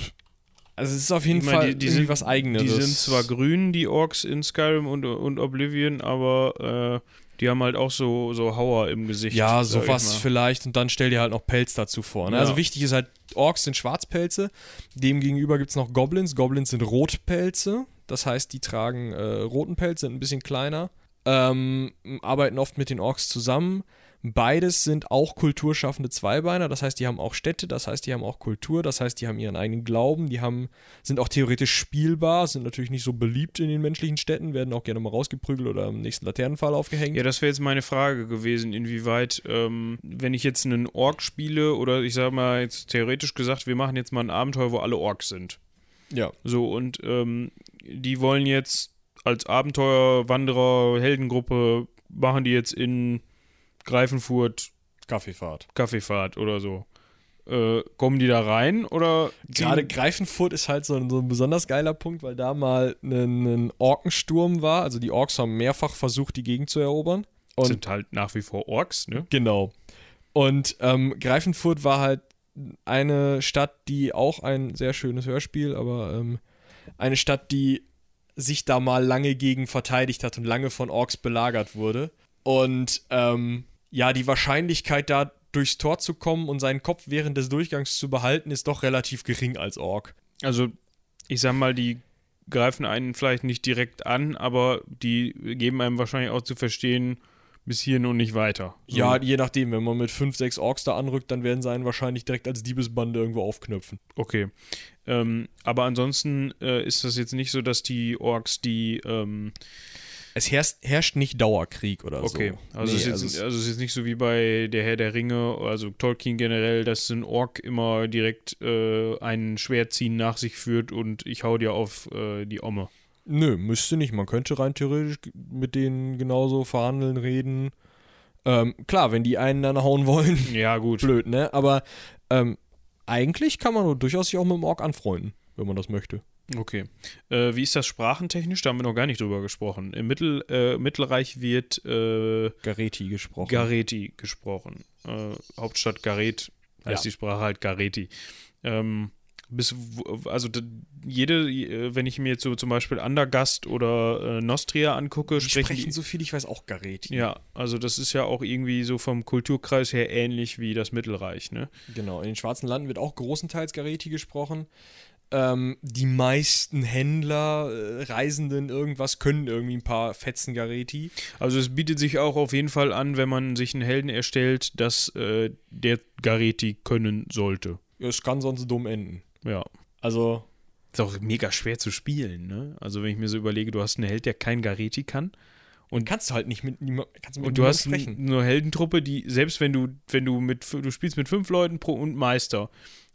es ist auf jeden meine, Fall die- die sind- was Eigenes. Die sind zwar grün, die Orks in Skyrim und, und Oblivion, aber äh, die haben halt auch so, so Hauer im Gesicht. Ja, sowas vielleicht und dann stell dir halt noch Pelz dazu vor. Ne? Ja. Also wichtig ist halt, Orks sind Schwarzpelze, demgegenüber gibt es noch Goblins. Goblins sind Rotpelze, das heißt, die tragen äh, roten Pelz, sind ein bisschen kleiner, ähm, arbeiten oft mit den Orks zusammen. Beides sind auch kulturschaffende Zweibeiner, das heißt, die haben auch Städte, das heißt, die haben auch Kultur, das heißt, die haben ihren eigenen Glauben, die haben, sind auch theoretisch spielbar, sind natürlich nicht so beliebt in den menschlichen Städten, werden auch gerne mal rausgeprügelt oder im nächsten Laternenpfahl aufgehängt. Ja, das wäre jetzt meine Frage gewesen, inwieweit, ähm, wenn ich jetzt einen Ork spiele oder ich sag mal jetzt theoretisch gesagt, wir machen jetzt mal ein Abenteuer, wo alle Orks sind. ja. So, und ähm, die wollen jetzt als Abenteuer, Wanderer, Heldengruppe, machen die jetzt in Greifenfurt Kaffeefahrt. Kaffeefahrt oder so. Äh, kommen die da rein oder Gerade Greifenfurt ist halt so ein, so ein besonders geiler Punkt, weil da mal ein, ein Orkensturm war. Also die Orks haben mehrfach versucht, die Gegend zu erobern. Und sind halt nach wie vor Orks, ne? genau. Und ähm, Greifenfurt war halt eine Stadt, die auch ein sehr schönes Hörspiel, aber ähm, eine Stadt, die sich da mal lange gegen verteidigt hat und lange von Orks belagert wurde. Und ähm, ja, die Wahrscheinlichkeit, da durchs Tor zu kommen und seinen Kopf während des Durchgangs zu behalten, ist doch relativ gering als Ork. Also, ich sag mal, die greifen einen vielleicht nicht direkt an, aber die geben einem wahrscheinlich auch zu verstehen, bis hierhin und nicht weiter. So. Ja, je nachdem, wenn man mit fünf, sechs Orks da anrückt, dann werden sie einen wahrscheinlich direkt als Diebesbande irgendwo aufknöpfen. Okay. Ähm, aber ansonsten äh, ist das jetzt nicht so, dass die Orks, die. Ähm, Es herrscht, herrscht nicht Dauerkrieg oder okay. so. Also, es ist Nee, also es- also es ist jetzt nicht so wie bei Der Herr der Ringe, also Tolkien generell, dass ein Ork immer direkt äh, ein Schwertziehen nach sich führt und ich hau dir auf äh, die Omme. Nö, müsste nicht. Man könnte rein theoretisch mit denen genauso verhandeln, reden. Ähm, klar, wenn die einen dann hauen wollen, Ja, gut. blöd, ne? Aber ähm, eigentlich kann man durchaus sich auch mit dem Ork anfreunden, wenn man das möchte. Okay. Äh, wie ist das sprachentechnisch? Da haben wir noch gar nicht drüber gesprochen. Im Mittel, äh, Mittelreich wird äh, Gareti gesprochen. Gareti gesprochen. Äh, Hauptstadt Garet heißt Ja. die Sprache halt Gareti. Ähm, bis, also jede, äh, wenn ich mir jetzt so zum Beispiel Andergast oder äh, Nostria angucke, Die sprechen, sprechen die, so viel, ich weiß auch Gareti. ja, also das ist ja auch irgendwie so vom Kulturkreis her ähnlich wie das Mittelreich, ne? Genau, in den Schwarzen Landen wird auch großenteils Gareti gesprochen. Ähm, die meisten Händler, äh, Reisenden, irgendwas können irgendwie ein paar Fetzen Gareti. Also es bietet sich auch auf jeden Fall an, wenn man sich einen Helden erstellt, dass äh, der Gareti können sollte. Es kann sonst dumm enden. Ja. Also, Ist auch mega schwer zu spielen, ne? Also wenn ich mir so überlege, du hast einen Held, der kein Gareti kann. Und kannst du halt nicht mit niemand kannst mit Und du niemandem hast sprechen. eine Heldentruppe, die, selbst wenn du, wenn du mit, du spielst mit fünf Leuten pro und Meister.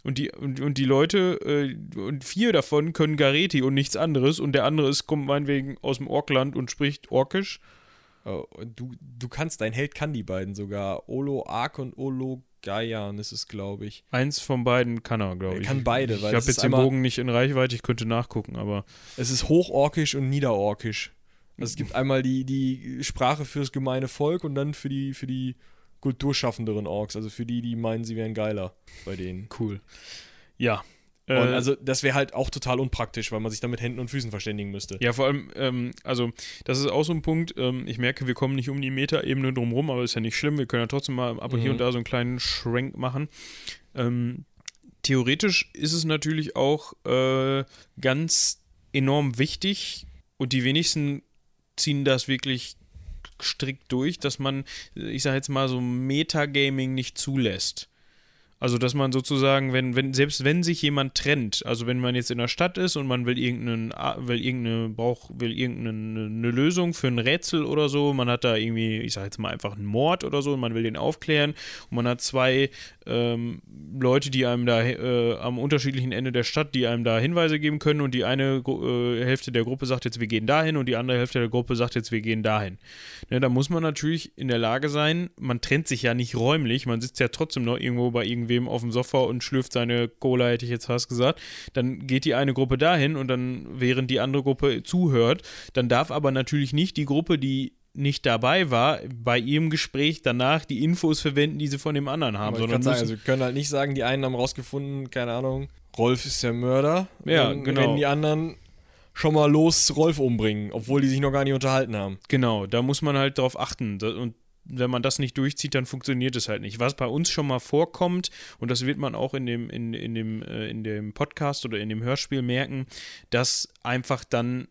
Und die, und, und die Leute, äh, und vier davon können Gareti und nichts anderes. Und der andere ist, kommt meinetwegen aus dem Orkland und spricht Orkisch. Oh, du, du kannst, dein Held kann die beiden sogar. Olo Ark und Olo Gaian ist es, glaube ich. Eins von beiden kann er, glaube Er ich. kann beide, Ich weil habe das ist jetzt den Bogen nicht in Reichweite, ich könnte nachgucken, aber Es ist hochorkisch und niederorkisch. Also es gibt einmal die, die Sprache fürs gemeine Volk und dann für die, für die kulturschaffenderen Orks, also für die, die meinen, sie wären geiler bei denen. cool. Ja. Und Äh, also das wäre halt auch total unpraktisch, weil man sich da mit Händen und Füßen verständigen müsste. Ja, vor allem, ähm, also das ist auch so ein Punkt, ähm, ich merke, wir kommen nicht um die Metaebene drumherum, aber ist ja nicht schlimm, wir können ja trotzdem mal ab und hier Mhm. und da so einen kleinen Schrank machen. Ähm, theoretisch ist es natürlich auch äh, ganz enorm wichtig und die wenigsten ziehen das wirklich strikt durch, dass man, ich sage jetzt mal so Metagaming nicht zulässt. Also, dass man sozusagen, wenn, wenn, selbst wenn sich jemand trennt, also wenn man jetzt in der Stadt ist und man will irgendeinen, will irgendeine, braucht, will irgendeine eine Lösung für ein Rätsel oder so, man hat da irgendwie, ich sag jetzt mal einfach einen Mord oder so und man will den aufklären und man hat zwei ähm, Leute, die einem da äh, am unterschiedlichen Ende der Stadt, die einem da Hinweise geben können und die eine äh, Hälfte der Gruppe sagt jetzt, wir gehen dahin und die andere Hälfte der Gruppe sagt jetzt, wir gehen dahin. Ne, da muss man natürlich in der Lage sein, man trennt sich ja nicht räumlich, man sitzt ja trotzdem noch irgendwo bei irgendwem auf dem Sofa und schlürft seine Cola, hätte ich jetzt fast gesagt. Dann geht die eine Gruppe dahin und dann, während die andere Gruppe zuhört, dann darf aber natürlich nicht die Gruppe, die nicht dabei war, bei ihrem Gespräch danach die Infos verwenden, die sie von dem anderen haben, sondern kann sagen, also wir können halt nicht sagen, die einen haben rausgefunden, keine Ahnung, Rolf ist der Mörder. Ja, dann genau. rennen die anderen schon mal los Rolf umbringen, obwohl die sich noch gar nicht unterhalten haben. Genau, da muss man halt drauf achten. Und wenn man das nicht durchzieht, dann funktioniert es halt nicht. Was bei uns schon mal vorkommt, und das wird man auch in dem, in, in dem, äh, in dem Podcast oder in dem Hörspiel merken, dass einfach dann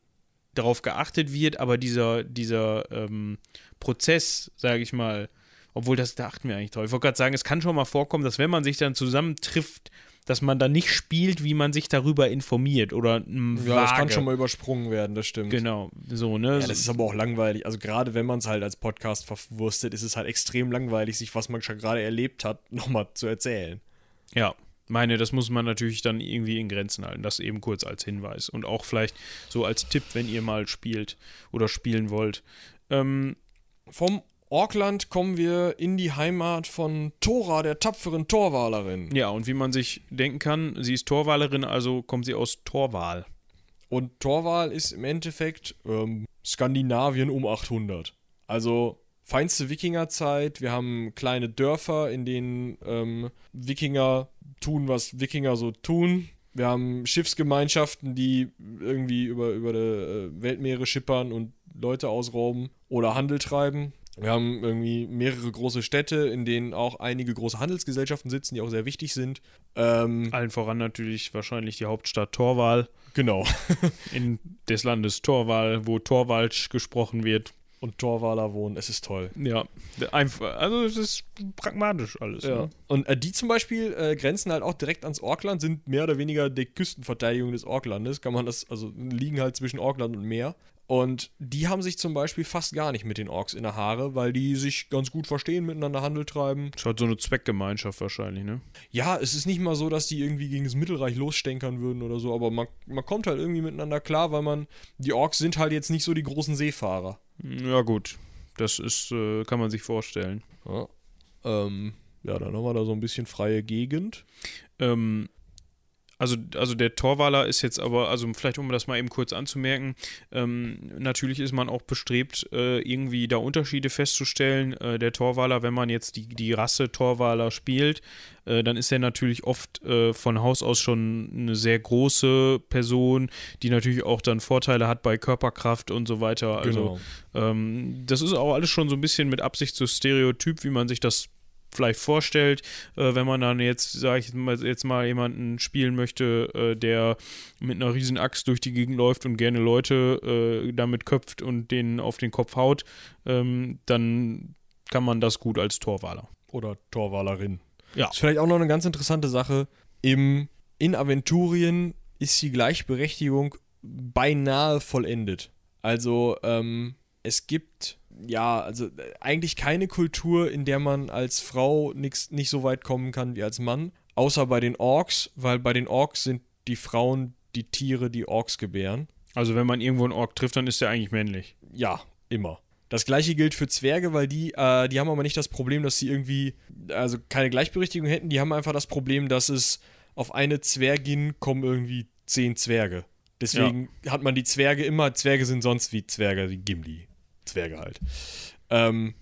darauf geachtet wird, aber dieser, dieser ähm, Prozess, sage ich mal, obwohl das, da achten wir eigentlich drauf. Ich wollte gerade sagen, es kann schon mal vorkommen, dass wenn man sich dann zusammentrifft, dass man dann nicht spielt, wie man sich darüber informiert oder mm, Ja, das kann schon mal übersprungen werden, das stimmt. Genau, so, ne? Ja, das ist aber auch langweilig. Also gerade wenn man es halt als Podcast verwurstet, ist es halt extrem langweilig, sich was man schon gerade erlebt hat, nochmal zu erzählen. Ja, meine, das muss man natürlich dann irgendwie in Grenzen halten. Das eben kurz als Hinweis. Und auch vielleicht so als Tipp, wenn ihr mal spielt oder spielen wollt. Ähm, Vom Orkland kommen wir in die Heimat von Thora, der tapferen Torwalerin. ja, und wie man sich denken kann, sie ist Torwalerin, also kommt sie aus Torwal. Und Torwal ist im Endeffekt ähm, Skandinavien um 800. Also feinste Wikingerzeit. Wir haben kleine Dörfer, in denen ähm, Wikinger tun, was Wikinger so tun. Wir haben Schiffsgemeinschaften, die irgendwie über, über die äh, Weltmeere schippern und Leute ausrauben oder Handel treiben. Wir haben irgendwie mehrere große Städte, in denen auch einige große Handelsgesellschaften sitzen, die auch sehr wichtig sind. Ähm, Allen voran natürlich wahrscheinlich die Hauptstadt Torwal genau. in des Landes Torwal, wo Torwalsch gesprochen wird. Und Torwaler wohnen, es ist toll. Ja, einfach, also es ist pragmatisch alles. Ja. Ne? Und äh, die zum Beispiel äh, grenzen halt auch direkt ans Orkland, sind mehr oder weniger die Küstenverteidigung des Orklandes. Kann man das, also liegen halt zwischen Orkland und Meer. Und die haben sich zum Beispiel fast gar nicht mit den Orks in der Haare, weil die sich ganz gut verstehen, miteinander Handel treiben. Ist halt so eine Zweckgemeinschaft wahrscheinlich, ne? Ja, es ist nicht mal so, dass die irgendwie gegen das Mittelreich losstänkern würden oder so, aber man, man kommt halt irgendwie miteinander klar, weil man, die Orks sind halt jetzt nicht so die großen Seefahrer. Ja, gut. Das ist, äh, kann man sich vorstellen. Ja. Ähm, ja, dann haben wir da so ein bisschen freie Gegend. Ähm, also, also der Torwaler ist jetzt aber, also vielleicht um das mal eben kurz anzumerken, ähm, natürlich ist man auch bestrebt, äh, irgendwie da Unterschiede festzustellen. Äh, der Torwaler, wenn man jetzt die, die Rasse Torwaler spielt, äh, dann ist er natürlich oft äh, von Haus aus schon eine sehr große Person, die natürlich auch dann Vorteile hat bei Körperkraft und so weiter. Also Genau. ähm, das ist auch alles schon so ein bisschen mit Absicht so Stereotyp, wie man sich das vielleicht vorstellt, äh, wenn man dann jetzt, sage ich mal, jetzt mal jemanden spielen möchte, äh, der mit einer riesen Axt durch die Gegend läuft und gerne Leute äh, damit köpft und denen auf den Kopf haut, ähm, dann kann man das gut als Torwaler. Oder Torwalerin. Ja. Ist vielleicht auch noch eine ganz interessante Sache. Im, in Aventurien ist die Gleichberechtigung beinahe vollendet. Also, ähm, es gibt ja, also äh, eigentlich keine Kultur, in der man als Frau nix, nicht so weit kommen kann wie als Mann. Außer bei den Orks, weil bei den Orks sind die Frauen die Tiere, die Orks gebären. Also wenn man irgendwo einen Ork trifft, dann ist der eigentlich männlich. Ja, immer. Das gleiche gilt für Zwerge, weil die, äh, die haben aber nicht das Problem, dass sie irgendwie, also keine Gleichberechtigung hätten. Die haben einfach das Problem, dass es auf eine Zwergin kommen irgendwie zehn Zwerge. Deswegen hat man die Zwerge immer, Zwerge sind sonst wie Zwerge, wie Gimli. Zwerge halt. Ähm,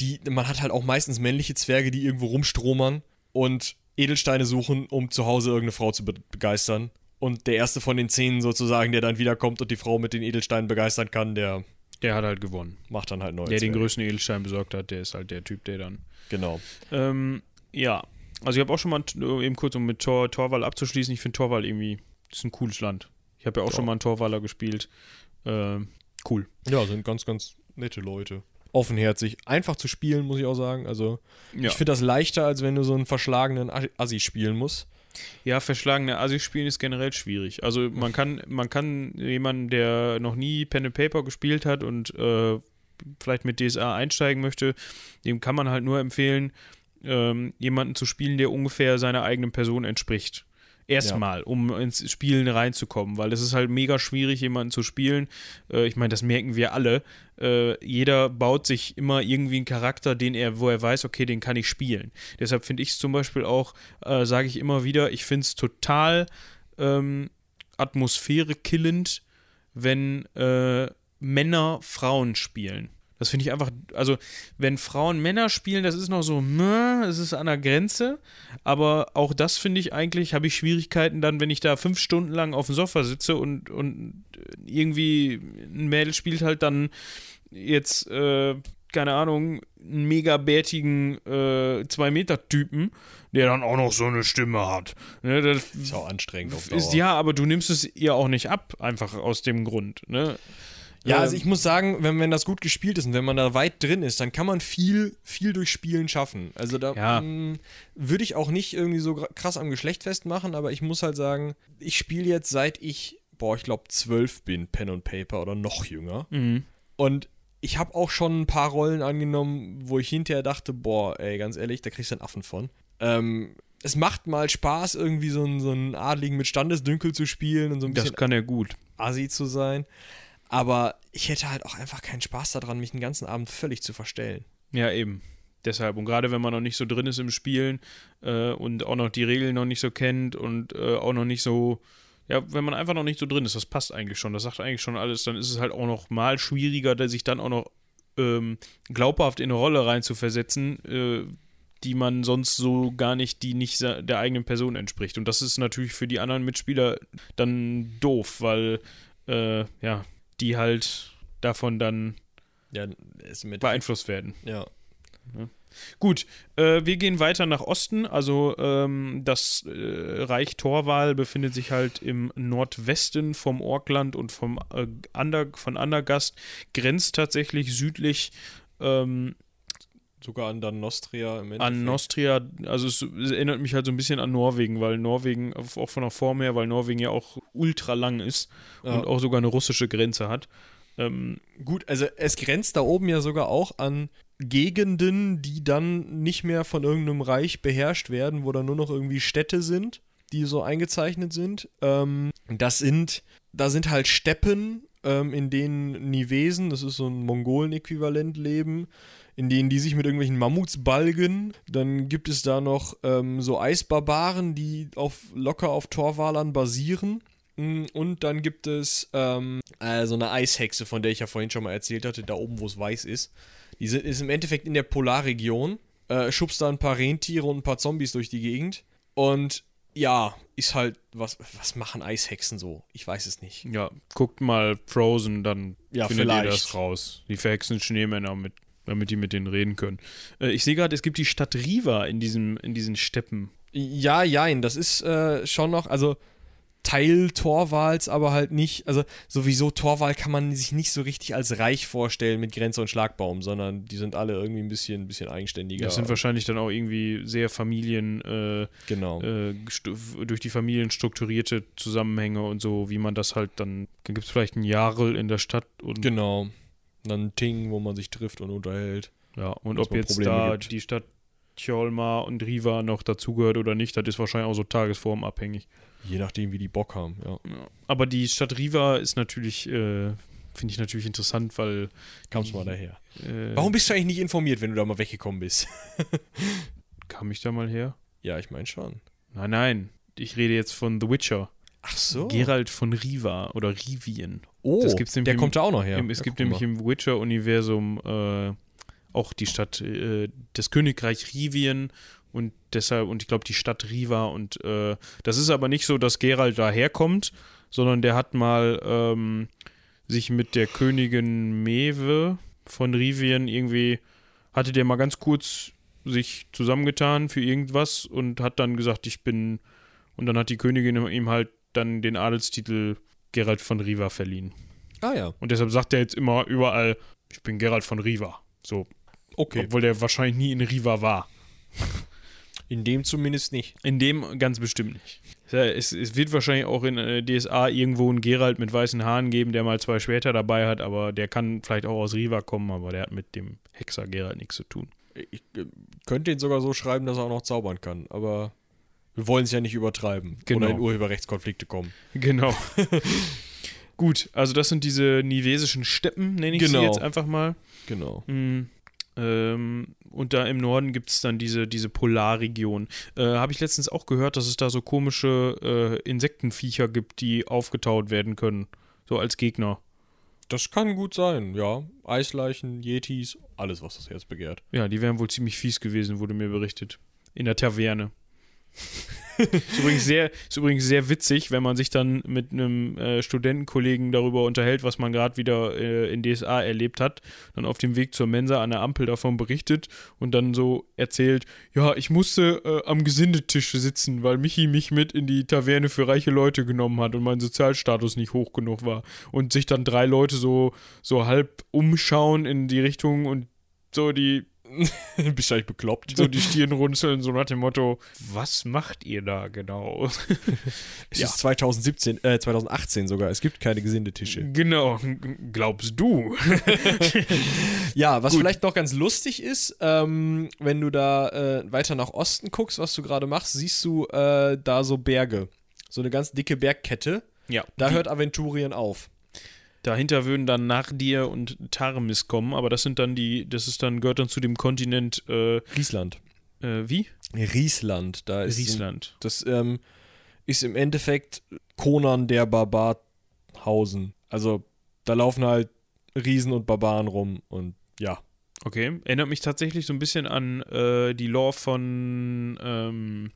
die, man hat halt auch meistens männliche Zwerge, die irgendwo rumstromern und Edelsteine suchen, um zu Hause irgendeine Frau zu be begeistern. Und der erste von den zehn sozusagen, der dann wiederkommt und die Frau mit den Edelsteinen begeistern kann, der Der hat halt gewonnen. macht dann halt neue Der den Zwerge. größten Edelstein besorgt hat, der ist halt der Typ, der dann Genau. Ähm, ja, also ich habe auch schon mal eben kurz, um mit Tor, Torwall abzuschließen, ich finde Torwall irgendwie, das ist ein cooles Land. Ich habe ja auch Ja. schon mal einen Torwaller gespielt. Ähm, cool. Ja, sind ganz, ganz nette Leute. Offenherzig. Einfach zu spielen, muss ich auch sagen. Also, Ja, ich finde das leichter, als wenn du so einen verschlagenen Assi- Assi spielen musst. ja verschlagene Assi-Spielen ist generell schwierig. Also man kann, man kann jemanden, der noch nie Pen and Paper gespielt hat und äh, vielleicht mit DSA einsteigen möchte, dem kann man halt nur empfehlen, ähm, jemanden zu spielen, der ungefähr seiner eigenen Person entspricht. Erstmal, um ins Spielen reinzukommen, weil es ist halt mega schwierig, jemanden zu spielen. Äh, ich meine, das merken wir alle. Äh, jeder baut sich immer irgendwie einen Charakter, den er, wo er weiß, okay, den kann ich spielen. Deshalb finde ich es zum Beispiel auch, äh, sage ich immer wieder, ich finde es total ähm, atmosphärekillend, wenn äh, Männer Frauen spielen. Das finde ich einfach, also wenn Frauen Männer spielen, das ist noch so, es ist an der Grenze, aber auch das finde ich eigentlich, habe ich Schwierigkeiten dann, wenn ich da fünf Stunden lang auf dem Sofa sitze und, und irgendwie ein Mädel spielt halt dann jetzt, äh, keine Ahnung, einen mega bärtigen äh, Zwei-Meter-Typen, der dann auch noch so eine Stimme hat. Ne, das Ist auch anstrengend auf ist, ja, aber du nimmst es ihr auch nicht ab, einfach aus dem Grund. Ne? Ja, also Ähm, ich muss sagen, wenn, wenn das gut gespielt ist und wenn man da weit drin ist, dann kann man viel, viel durch Spielen schaffen. Also da Ja. mh, würde ich auch nicht irgendwie so krass am Geschlecht festmachen, aber ich muss halt sagen, ich spiele jetzt seit ich, boah, ich glaube zwölf bin, Pen und Paper oder noch jünger. Mhm. Und ich habe auch schon ein paar Rollen angenommen, wo ich hinterher dachte, boah, ey, ganz ehrlich, da kriegst du einen Affen von. Ähm, es macht mal Spaß, irgendwie so einen, so einen Adligen mit Standesdünkel zu spielen und so ein bisschen Das kann er gut. assi zu sein. Aber ich hätte halt auch einfach keinen Spaß daran, mich den ganzen Abend völlig zu verstellen. Ja, eben. Deshalb. Und gerade wenn man noch nicht so drin ist im Spielen äh, und auch noch die Regeln noch nicht so kennt und äh, auch noch nicht so. Ja, wenn man einfach noch nicht so drin ist, das passt eigentlich schon. Das sagt eigentlich schon alles. Dann ist es halt auch noch mal schwieriger, sich dann auch noch ähm, glaubhaft in eine Rolle reinzuversetzen, äh, die man sonst so gar nicht, die nicht der eigenen Person entspricht. Und das ist natürlich für die anderen Mitspieler dann doof, weil äh, ja, die halt davon dann Ja, beeinflusst werden. Ja. Gut, äh, wir gehen weiter nach Osten. Also ähm, das äh, Reich Torwal befindet sich halt im Nordwesten vom Orkland und vom, äh, Ander, von Andergast, grenzt tatsächlich südlich ähm, Sogar an dann Nostria im Endeffekt. an Nostria. Also es, es erinnert mich halt so ein bisschen an Norwegen, weil Norwegen, auch von der Form her, weil Norwegen ja auch ultra lang ist Ja. und auch sogar eine russische Grenze hat. Ähm, Gut, also es grenzt da oben ja sogar auch an Gegenden, die dann nicht mehr von irgendeinem Reich beherrscht werden, wo dann nur noch irgendwie Städte sind, die so eingezeichnet sind. Ähm, das sind, da sind halt Steppen ähm, in denen Nivesen, das ist so ein Mongolen-Äquivalent, leben, in denen die sich mit irgendwelchen Mammuts balgen. Dann gibt es da noch ähm, so Eisbarbaren, die auf, locker auf Torwalern basieren. Mm, Und dann gibt es ähm, äh, so eine Eishexe, von der ich ja vorhin schon mal erzählt hatte, da oben, wo es weiß ist. Die sind, ist im Endeffekt in der Polarregion, äh, schubst da ein paar Rentiere und ein paar Zombies durch die Gegend. Und ja, ist halt, was, was machen Eishexen so? Ich weiß es nicht. Ja, guckt mal Frozen, dann Ja, findet ihr vielleicht. das raus. Die verhexen Schneemänner, mit, damit die mit denen reden können. Äh, ich sehe gerade, es gibt die Stadt Riva in, diesem, in diesen Steppen. Ja, jein, das ist äh, schon noch, also Teil Torwals, aber halt nicht, also sowieso Torwal kann man sich nicht so richtig als reich vorstellen mit Grenze und Schlagbaum, sondern die sind alle irgendwie ein bisschen, ein bisschen eigenständiger. Das sind wahrscheinlich dann auch irgendwie sehr Familien, äh, genau. äh, durch die Familien strukturierte Zusammenhänge und so, wie man das halt dann. Dann gibt es vielleicht einen Jarl in der Stadt und Genau. Dann ein Ting, wo man sich trifft und unterhält. ja, und ob jetzt Probleme da gibt. die Stadt Tjolma und Riva noch dazugehört oder nicht, das ist wahrscheinlich auch so tagesformabhängig. Je nachdem, wie die Bock haben, ja. Aber die Stadt Riva ist natürlich, äh, finde ich natürlich interessant, weil. Kam's mal daher. Äh, Warum bist du eigentlich nicht informiert, wenn du da mal weggekommen bist? kam ich da mal her? ja, ich meine schon. Nein, nein. Ich rede jetzt von The Witcher. Ach so. Geralt von Riva oder Rivien. Oh, der kommt da auch noch her. Im, es Ja, gibt nämlich mal. im Witcher-Universum äh, auch die Stadt, äh, das Königreich Rivien und deshalb, und ich glaube die Stadt Riva und äh, das ist aber nicht so, dass Geralt daherkommt, sondern der hat mal ähm, sich mit der Königin Mewe von Rivien irgendwie, hatte der mal ganz kurz sich zusammengetan für irgendwas und hat dann gesagt, ich bin, und dann hat die Königin ihm halt dann den Adelstitel Geralt von Riva verliehen. Ah ja, Und deshalb sagt er jetzt immer überall, ich bin Geralt von Riva. So, okay. obwohl der wahrscheinlich nie in Riva war. In dem zumindest nicht. In dem ganz bestimmt nicht. Es, es wird wahrscheinlich auch in äh, DSA irgendwo einen Geralt mit weißen Haaren geben, der mal zwei Schwerter dabei hat, aber der kann vielleicht auch aus Riva kommen, aber der hat mit dem Hexer Geralt nichts zu tun. Ich äh, könnte ihn sogar so schreiben, dass er auch noch zaubern kann, aber wir wollen es ja nicht übertreiben Genau. oder in Urheberrechtskonflikte kommen. Genau. Gut, also das sind diese nivesischen Steppen, nenne ich sie Genau. jetzt einfach mal. Genau. Mm, ähm, und da im Norden gibt es dann diese, diese Polarregion. Äh, Habe ich letztens auch gehört, dass es da so komische äh, Insektenviecher gibt, die aufgetaut werden können. So als Gegner. Das kann gut sein, ja. Eisleichen, Yetis, alles, was das Herz begehrt. Ja, die wären wohl ziemlich fies gewesen, wurde mir berichtet. In der Taverne. Ist, übrigens sehr, ist übrigens sehr witzig, wenn man sich dann mit einem äh, Studentenkollegen darüber unterhält, was man gerade wieder äh, in DSA erlebt hat, dann auf dem Weg zur Mensa an der Ampel davon berichtet und dann so erzählt, ja, ich musste äh, am Gesindetisch sitzen, weil Michi mich mit in die Taverne für reiche Leute genommen hat und mein Sozialstatus nicht hoch genug war. Und sich dann drei Leute so, so halb umschauen in die Richtung und so die Bist du eigentlich bekloppt? so die Stirn runzeln, so nach dem Motto, was macht ihr da genau? es ja. ist 2017, äh, 2018 sogar. Es gibt keine Gesindetische. genau, glaubst du? Ja, was Gut. vielleicht noch ganz lustig ist, ähm, wenn du da äh, weiter nach Osten guckst, was du gerade machst, siehst du äh, da so Berge. So eine ganz dicke Bergkette. Ja, Da hört Aventurien auf. Dahinter würden dann Nardir und Tarmis kommen, aber das sind dann die, das ist dann, gehört dann zu dem Kontinent, äh, Riesland. äh, wie? Riesland. Da ist Riesland. Das ähm, ist im Endeffekt Conan der Barbarhausen. Also da laufen halt Riesen und Barbaren rum und ja. Okay, erinnert mich tatsächlich so ein bisschen an äh, die Lore von ähm,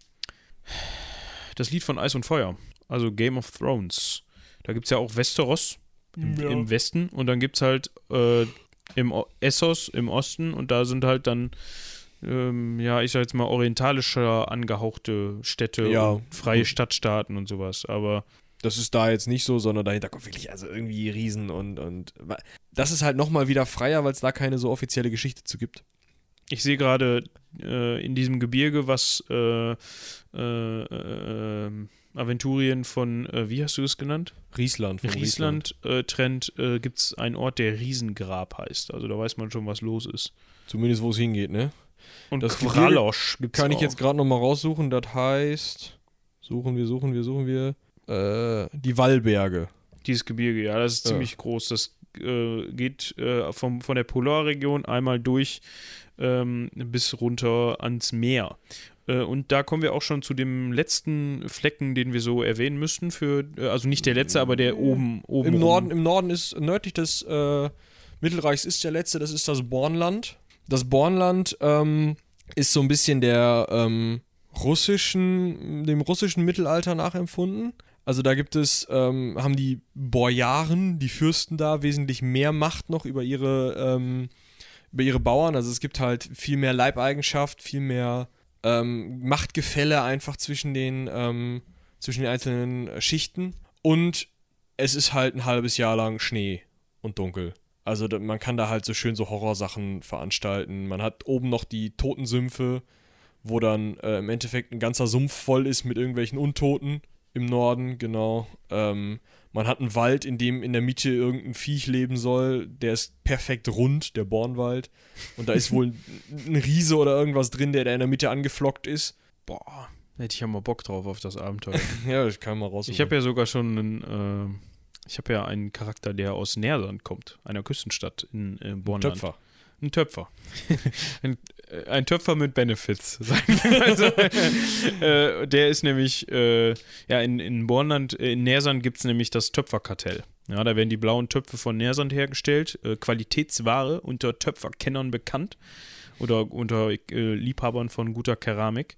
das Lied von Eis und Feuer, also Game of Thrones. Da gibt es ja auch Westeros im, Ja. im Westen und dann gibt es halt äh, im o Essos im Osten und da sind halt dann, ähm, ja, ich sag jetzt mal, orientalischer angehauchte Städte Ja, und freie. Stadtstaaten und sowas. Aber Das ist da jetzt nicht so, sondern dahinter kommt wirklich also irgendwie Riesen und, und das ist halt nochmal wieder freier, weil es da keine so offizielle Geschichte zu gibt. Ich sehe gerade äh, in diesem Gebirge, was äh, äh, äh, Aventurien von, äh, wie hast du es genannt? Riesland von Riesland äh, trennt, äh, gibt es einen Ort, der Riesengrab heißt. Also da weiß man schon, was los ist. Zumindest wo es hingeht, ne? Und Das Kralosch gibt's Kann ich auch. jetzt gerade nochmal raussuchen, das heißt, suchen wir, suchen wir, suchen wir, äh, die Wallberge. Dieses Gebirge, ja, das ist ziemlich groß. Das äh, geht äh, vom, von der Polarregion einmal durch ähm, bis runter ans Meer. Äh, und da kommen wir auch schon zu dem letzten Flecken, den wir so erwähnen müssten. Für, äh, also nicht der letzte, aber der oben, oben Im. Norden, Im Norden ist nördlich des äh, Mittelreichs ist der letzte, das ist das Bornland. Das Bornland ähm, ist so ein bisschen der ähm, russischen, dem russischen Mittelalter nachempfunden. Also da gibt es, ähm, haben die Bojaren, die Fürsten da, wesentlich mehr Macht noch über ihre, ähm, über ihre Bauern. Also es gibt halt viel mehr Leibeigenschaft, viel mehr ähm, Machtgefälle einfach zwischen den, ähm, zwischen den einzelnen Schichten. Und es ist halt ein halbes Jahr lang Schnee und dunkel. Also man kann da halt so schön so Horrorsachen veranstalten. Man hat oben noch die Totensümpfe, wo dann äh, im Endeffekt ein ganzer Sumpf voll ist mit irgendwelchen Untoten im Norden, genau. Ähm, man hat einen Wald, in dem in der Mitte irgendein Viech leben soll. Der ist perfekt rund, der Bornwald. Und da ist wohl ein, Riese oder irgendwas drin, der da in der Mitte angeflockt ist. Boah, hätte ich ja mal Bock drauf auf das Abenteuer. Ja, das kann man raus. ich habe ja sogar schon einen, äh, ich habe ja einen Charakter, der aus Närsand kommt, einer Küstenstadt in äh, Bornland. Töpfer. Ein Töpfer. ein, ein Töpfer mit Benefits, sagen wir äh, der ist nämlich, äh, ja, in, in Bornland, äh, in Närsand gibt es nämlich das Töpferkartell. Ja, da werden die blauen Töpfe von Närsand hergestellt, äh, Qualitätsware unter Töpferkennern bekannt oder unter äh, Liebhabern von guter Keramik.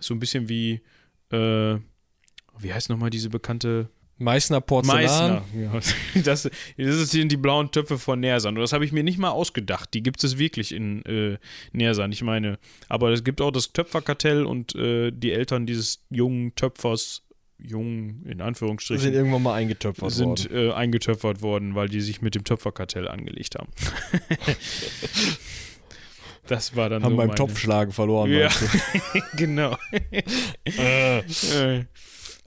So ein bisschen wie, äh, wie heißt nochmal diese bekannte Meißner Porzellan. Meißner. Ja. Das, das sind die blauen Töpfe von Närsand. Und das habe ich mir nicht mal ausgedacht. Die gibt es wirklich in äh, Närsand. Ich meine, aber es gibt auch das Töpferkartell und äh, die Eltern dieses jungen Töpfers, jungen in Anführungsstrichen, sind irgendwann mal eingetöpfert sind worden. äh, eingetöpfert worden, weil die sich mit dem Töpferkartell angelegt haben. das war dann Haben so beim meine- Topfschlagen verloren. Ja, genau. Äh,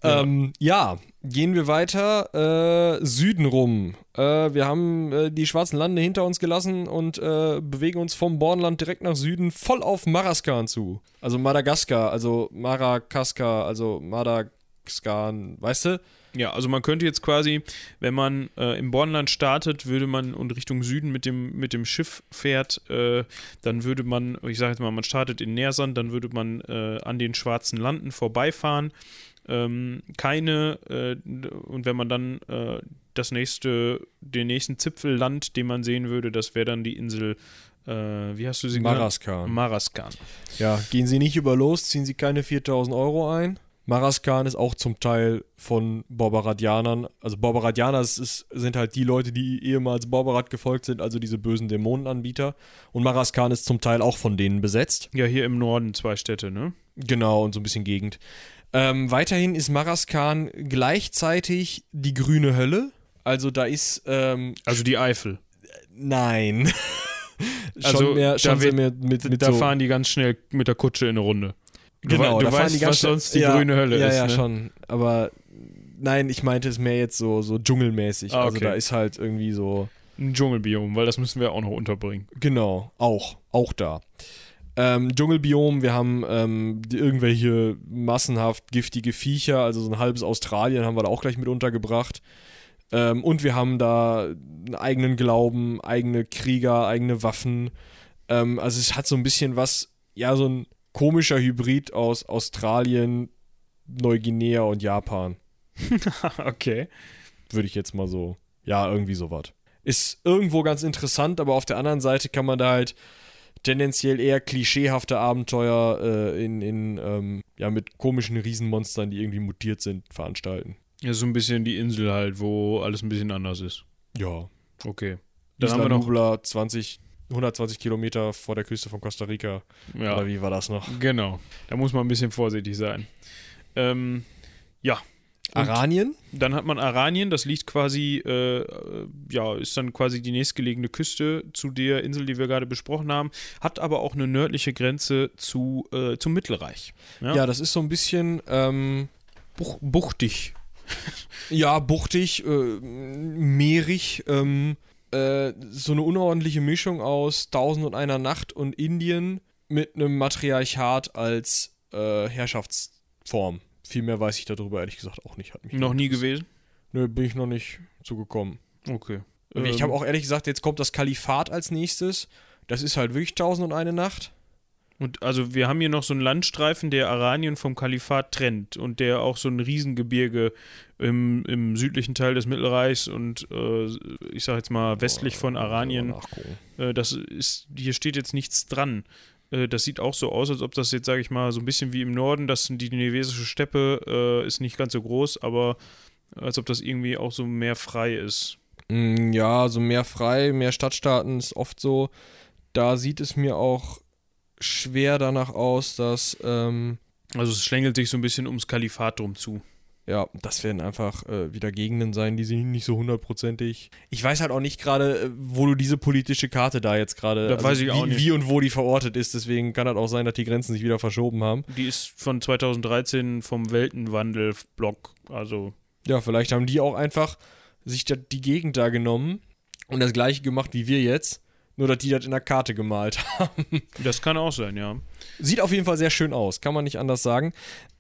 Ja. Ähm, ja, gehen wir weiter. Äh, Süden rum. Äh, wir haben äh, die schwarzen Lande hinter uns gelassen und äh, bewegen uns vom Bornland direkt nach Süden voll auf Maraskan zu. Also Madagaskar, also Marakaskar, also Madagaskar, weißt du? Ja, also man könnte jetzt quasi, wenn man äh, im Bornland startet, würde man und Richtung Süden mit dem, mit dem Schiff fährt, äh, dann würde man, ich sage jetzt mal, man startet in Närsand, dann würde man äh, an den schwarzen Landen vorbeifahren. Ähm, keine, äh, und wenn man dann äh, das nächste, den nächsten Zipfelland, den man sehen würde, das wäre dann die Insel, äh, wie hast du sie genannt? Maraskan. Maraskan. Ja, gehen Sie nicht über los, ziehen Sie keine 4000 Euro ein. Maraskan ist auch zum Teil von Barbaradianern. Also Barbaradianer ist, ist, sind halt die Leute, die ehemals Barbarat gefolgt sind, also diese bösen Dämonenanbieter. Und Maraskan ist zum Teil auch von denen besetzt. Ja, hier im Norden zwei Städte, ne? Genau, und so ein bisschen Gegend. Ähm, weiterhin ist Maraskan gleichzeitig die grüne Hölle. Also da ist, ähm, Also die Eifel. nein. Also, mehr, da wird- mehr mit, mit da so fahren die ganz schnell mit der Kutsche in eine Runde. Du, Genau, du da fahren weißt, die ganz was sonst die ja, grüne Hölle ja, ist. Ja, ne? schon. Aber nein, ich meinte es mehr jetzt so, so dschungelmäßig. Ah, Also okay. da ist halt irgendwie so. Ein Dschungelbiom, weil das müssen wir auch noch unterbringen. Genau, auch. Auch da. Ähm, Dschungelbiom, wir haben ähm, irgendwelche massenhaft giftige Viecher, also so ein halbes Australien haben wir da auch gleich mit untergebracht. Ähm, und wir haben da einen eigenen Glauben, eigene Krieger, eigene Waffen. Ähm, also es hat so ein bisschen was, ja, so ein komischer Hybrid aus Australien, Neuguinea und Japan. okay. würde ich jetzt mal so, ja, irgendwie sowas. Ist irgendwo ganz interessant, aber auf der anderen Seite kann man da halt tendenziell eher klischeehafte Abenteuer äh, in, in ähm, ja, mit komischen Riesenmonstern, die irgendwie mutiert sind, veranstalten. Ja, so ein bisschen die Insel halt, wo alles ein bisschen anders ist. Ja. Okay. Dann Isla haben wir noch. Nubla, 20, 120 Kilometer vor der Küste von Costa Rica. Ja, Oder wie war das noch? genau. Da muss man ein bisschen vorsichtig sein. Ähm, ja. Aranien? Dann hat man Aranien, das liegt quasi, äh, äh, ja, ist dann quasi die nächstgelegene Küste zu der Insel, die wir gerade besprochen haben, hat aber auch eine nördliche Grenze zu, äh, zum Mittelreich. Ja. Ja, das ist so ein bisschen, ähm, Buch, buchtig. Ja, buchtig, äh, meerig, ähm, äh, so eine unordentliche Mischung aus Tausend und einer Nacht und Indien mit einem Matriarchat als äh, Herrschaftsform. Viel mehr weiß ich darüber ehrlich gesagt auch nicht. Hat mich Noch nie gewesen. Nö, bin ich noch nicht zugekommen. Okay. Ich Ähm, habe auch ehrlich gesagt, jetzt kommt das Kalifat als nächstes. Das ist halt wirklich Tausend und eine Nacht. Und also wir haben hier noch so einen Landstreifen, der Aranien vom Kalifat trennt und der auch so ein Riesengebirge im, im südlichen Teil des Mittelreichs und äh, ich sag jetzt mal westlich von Aranien, äh, das ist, hier steht jetzt nichts dran. Äh, das sieht auch so aus, als ob das jetzt, sage ich mal, so ein bisschen wie im Norden, das die nevesische Steppe äh, ist nicht ganz so groß, aber als ob das irgendwie auch so mehr frei ist. Mm, Ja, so mehr frei, mehr Stadtstaaten ist oft so. Da sieht es mir auch schwer danach aus, dass, ähm, Also es schlängelt sich so ein bisschen ums Kalifat drum zu. Ja, das werden einfach äh, wieder Gegenden sein, die sind nicht so hundertprozentig. Ich weiß halt auch nicht gerade, äh, wo du diese politische Karte da jetzt gerade, Das weiß ich wie, auch nicht. wie und wo die verortet ist. Deswegen kann das auch sein, dass die Grenzen sich wieder verschoben haben. Die ist von 2013 vom Weltenwandel-Blog, also Ja, vielleicht haben die auch einfach sich da, die Gegend da genommen und das gleiche gemacht wie wir jetzt. Nur, dass die das in der Karte gemalt haben. das kann auch sein, ja. Sieht auf jeden Fall sehr schön aus, kann man nicht anders sagen.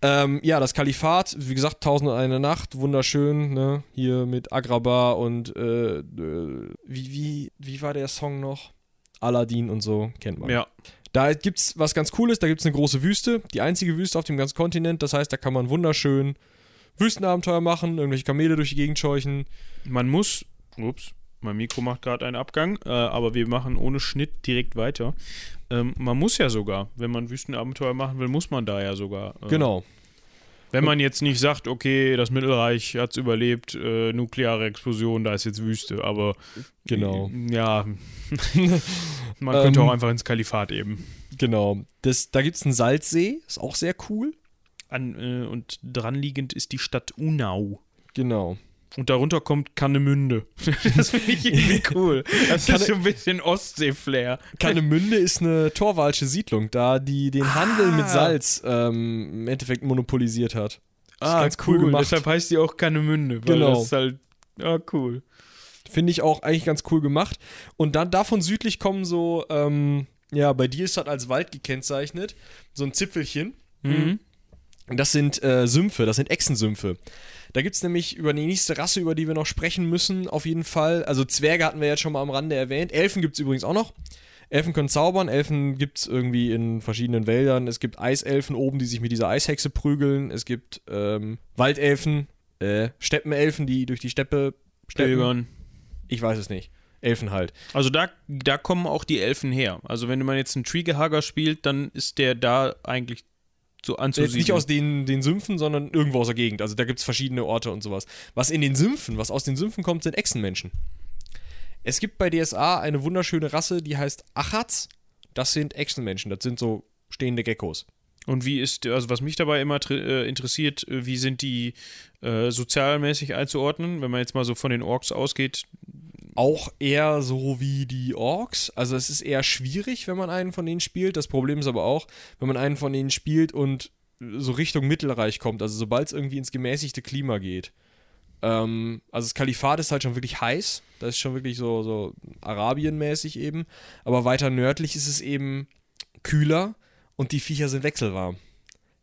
Ähm, ja, das Kalifat, wie gesagt, Tausend und eine Nacht, wunderschön, ne? Hier mit Agrabah und äh, äh, wie, wie, wie war der Song noch? Aladdin und so, kennt man. Ja, Da gibt's was ganz Cooles, da gibt's eine große Wüste, die einzige Wüste auf dem ganzen Kontinent, das heißt, da kann man wunderschön Wüstenabenteuer machen, irgendwelche Kamele durch die Gegend scheuchen. man muss, ups, mein Mikro macht gerade einen Abgang, äh, aber wir machen ohne Schnitt direkt weiter. Ähm, man muss ja sogar, wenn man Wüstenabenteuer machen will, muss man da ja sogar. Äh, Genau. Wenn man jetzt nicht sagt, okay, das Mittelreich hat es überlebt, äh, nukleare Explosion, da ist jetzt Wüste, aber Genau. ja, man könnte Ähm, auch einfach ins Kalifat eben. Genau. Das, da gibt es einen Salzsee, ist auch sehr cool. An, äh, und dranliegend ist die Stadt Unau. Genau. Und darunter kommt Kannemünde. Das finde ich irgendwie cool. Das Kanne- ist so ein bisschen Ostsee-Flair. Kahnemünde ist eine torwalsche Siedlung, da die den Handel mit Salz ähm, im Endeffekt monopolisiert hat. Das ist ganz cool gemacht. Ah, Deshalb heißt die auch Kannemünde. Weil Genau. Das ist halt, ja, cool. Finde ich auch eigentlich ganz cool gemacht. Und dann davon südlich kommen so, ähm, ja, bei dir ist das als Wald gekennzeichnet, so ein Zipfelchen. Mhm. Das sind äh, Sümpfe, das sind Echsensümpfe. Da gibt es nämlich über die nächste Rasse, über die wir noch sprechen müssen, auf jeden Fall. Also Zwerge hatten wir jetzt schon mal am Rande erwähnt. Elfen gibt es übrigens auch noch. Elfen können zaubern, Elfen gibt es irgendwie in verschiedenen Wäldern. Es gibt Eiselfen oben, die sich mit dieser Eishexe prügeln. Es gibt ähm, Waldelfen, äh, Steppenelfen, die durch die Steppe steppen. Ich weiß es nicht. Elfen halt. Also da, da kommen auch die Elfen her. Also wenn man jetzt einen Triggerhager spielt, dann ist der da eigentlich Jetzt anzusiedeln. nicht aus den, den Sümpfen, sondern irgendwo aus der Gegend. Also da gibt es verschiedene Orte und sowas. Was in den Sümpfen, was aus den Sümpfen kommt, sind Echsenmenschen. Es gibt bei DSA eine wunderschöne Rasse, die heißt Achats. Das sind Echsenmenschen. Das sind so stehende Geckos. Und wie ist, also was mich dabei immer äh, interessiert, äh, wie sind die äh, sozialmäßig einzuordnen, wenn man jetzt mal so von den Orks ausgeht? Auch eher so wie die Orks. Also es ist eher schwierig, wenn man einen von denen spielt. Das Problem ist aber auch, wenn man einen von denen spielt und so Richtung Mittelreich kommt, also sobald es irgendwie ins gemäßigte Klima geht. Ähm, also das Kalifat ist halt schon wirklich heiß. Das ist schon wirklich so, so Arabienmäßig eben. Aber weiter nördlich ist es eben kühler und die Viecher sind wechselwarm.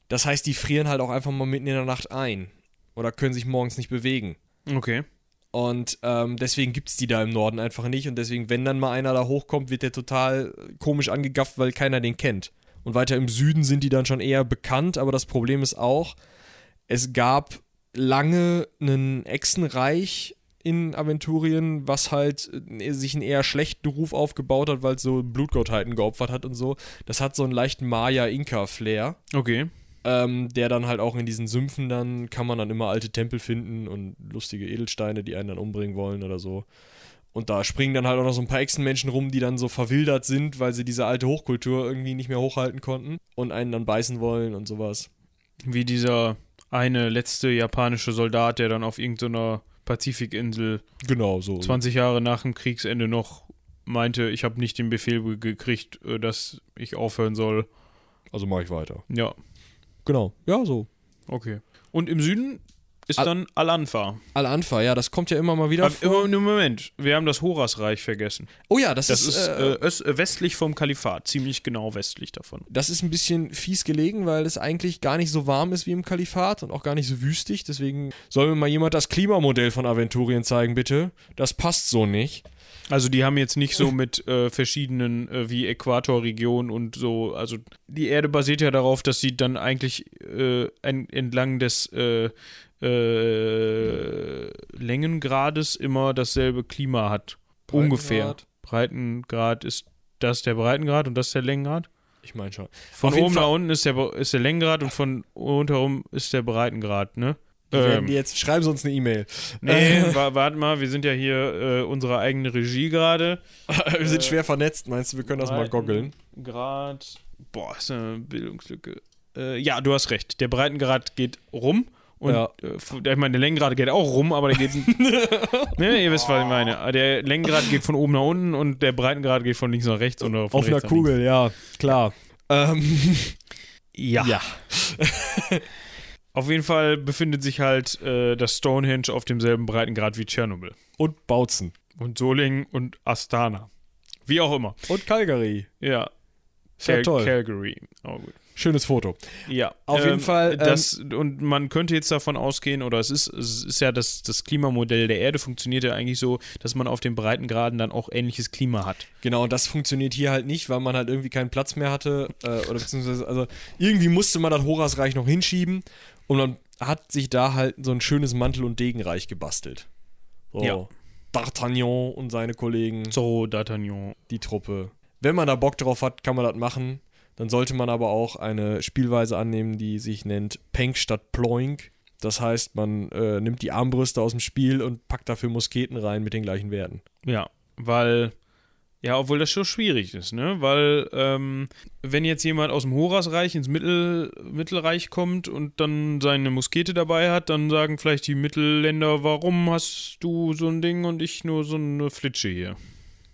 Das heißt, die frieren halt auch einfach mal mitten in der Nacht ein. Oder können sich morgens nicht bewegen. Okay. Und ähm, deswegen gibt es die da im Norden einfach nicht. Und deswegen, wenn dann mal einer da hochkommt, wird der total komisch angegafft, weil keiner den kennt. Und weiter im Süden sind die dann schon eher bekannt. Aber das Problem ist auch, es gab lange ein Echsenreich in Aventurien, was halt äh, sich einen eher schlechten Ruf aufgebaut hat, weil es so Blutgottheiten geopfert hat und so. Das hat so einen leichten Maya-Inka-Flair Okay. Ähm, der dann halt auch in diesen Sümpfen dann kann man dann immer alte Tempel finden und lustige Edelsteine, die einen dann umbringen wollen oder so. Und da springen dann halt auch noch so ein paar Echsenmenschen rum, die dann so verwildert sind, weil sie diese alte Hochkultur irgendwie nicht mehr hochhalten konnten und einen dann beißen wollen und sowas. Wie dieser eine letzte japanische Soldat, der dann auf irgendeiner Pazifikinsel Genau, so. 20 Jahre nach dem Kriegsende noch meinte, ich habe nicht den Befehl be- gekriegt, äh, dass ich aufhören soll. Also mache ich weiter. Ja, Genau. Ja, so. okay. Und im Süden ist Al- dann Al-Anfa. Al-Anfa, ja, das kommt ja immer mal wieder Aber vor. im Moment, wir haben das Horasreich vergessen. Oh ja, das, Das ist, ist äh, äh, westlich vom Kalifat, ziemlich genau westlich davon. das ist ein bisschen fies gelegen, weil es eigentlich gar nicht so warm ist wie im Kalifat und auch gar nicht so wüstig. Deswegen soll mir mal jemand das Klimamodell von Aventurien zeigen, bitte. Das passt so nicht. Also die haben jetzt nicht so mit äh, verschiedenen äh, wie Äquatorregionen und so, also die Erde basiert ja darauf, dass sie dann eigentlich äh, en, entlang des äh, äh, Längengrades immer dasselbe Klima hat. Ungefähr. Breitengrad ist das der Breitengrad und das der Längengrad? Ich meine schon. Von oben nach unten ist der, ist der Längengrad und von rundherum ist der Breitengrad, ne? Werden Ähm, die jetzt, schreiben Sie uns eine E-Mail. nee, wa warte mal, wir sind ja hier äh, unsere eigene Regie gerade. wir sind schwer vernetzt, meinst du, wir können das mal goggeln? Grad. Boah, ist eine Bildungslücke. Äh, ja, du hast recht. Der Breitengrad geht rum. Und Ja. äh, ich meine, der Längengrad geht auch rum, aber der geht. ne, ihr wisst, was ich meine. Der Längengrad geht von oben nach unten und der Breitengrad geht von links nach rechts von Auf einer nach links. Kugel, ja, klar. Ähm, Ja. ja. Auf jeden Fall befindet sich halt äh, das Stonehenge auf demselben Breitengrad wie Tschernobyl. Und Bautzen. Und Solingen und Astana. Wie auch immer. Und Calgary. Ja. Ja Cal toll. Calgary. Oh, gut. Schönes Foto. Ja, Auf jeden Fall, ähm, Das, und man könnte jetzt davon ausgehen, oder es ist, es ist ja das, das Klimamodell der Erde funktioniert ja eigentlich so, dass man auf den Breitengraden dann auch ähnliches Klima hat. Genau, und das funktioniert hier halt nicht, weil man halt irgendwie keinen Platz mehr hatte. Äh, oder beziehungsweise, also irgendwie musste man das Horasreich noch hinschieben. Und man hat sich da halt so ein schönes Mantel- und Degenreich gebastelt. So. Ja. D'Artagnan und seine Kollegen, So, D'Artagnan. die Truppe. Wenn man da Bock drauf hat, kann man das machen. Dann sollte man aber auch eine Spielweise annehmen, die sich nennt Penk statt Ploink. Das heißt, man äh, nimmt die Armbrüste aus dem Spiel und packt dafür Musketen rein mit den gleichen Werten. Ja, weil, ja, obwohl das schon schwierig ist, ne? Weil, ähm, wenn jetzt jemand aus dem Horasreich ins Mittel, Mittelreich kommt und dann seine Muskete dabei hat, dann sagen vielleicht die Mittelländer, warum hast du so ein Ding und ich nur so eine Flitsche hier?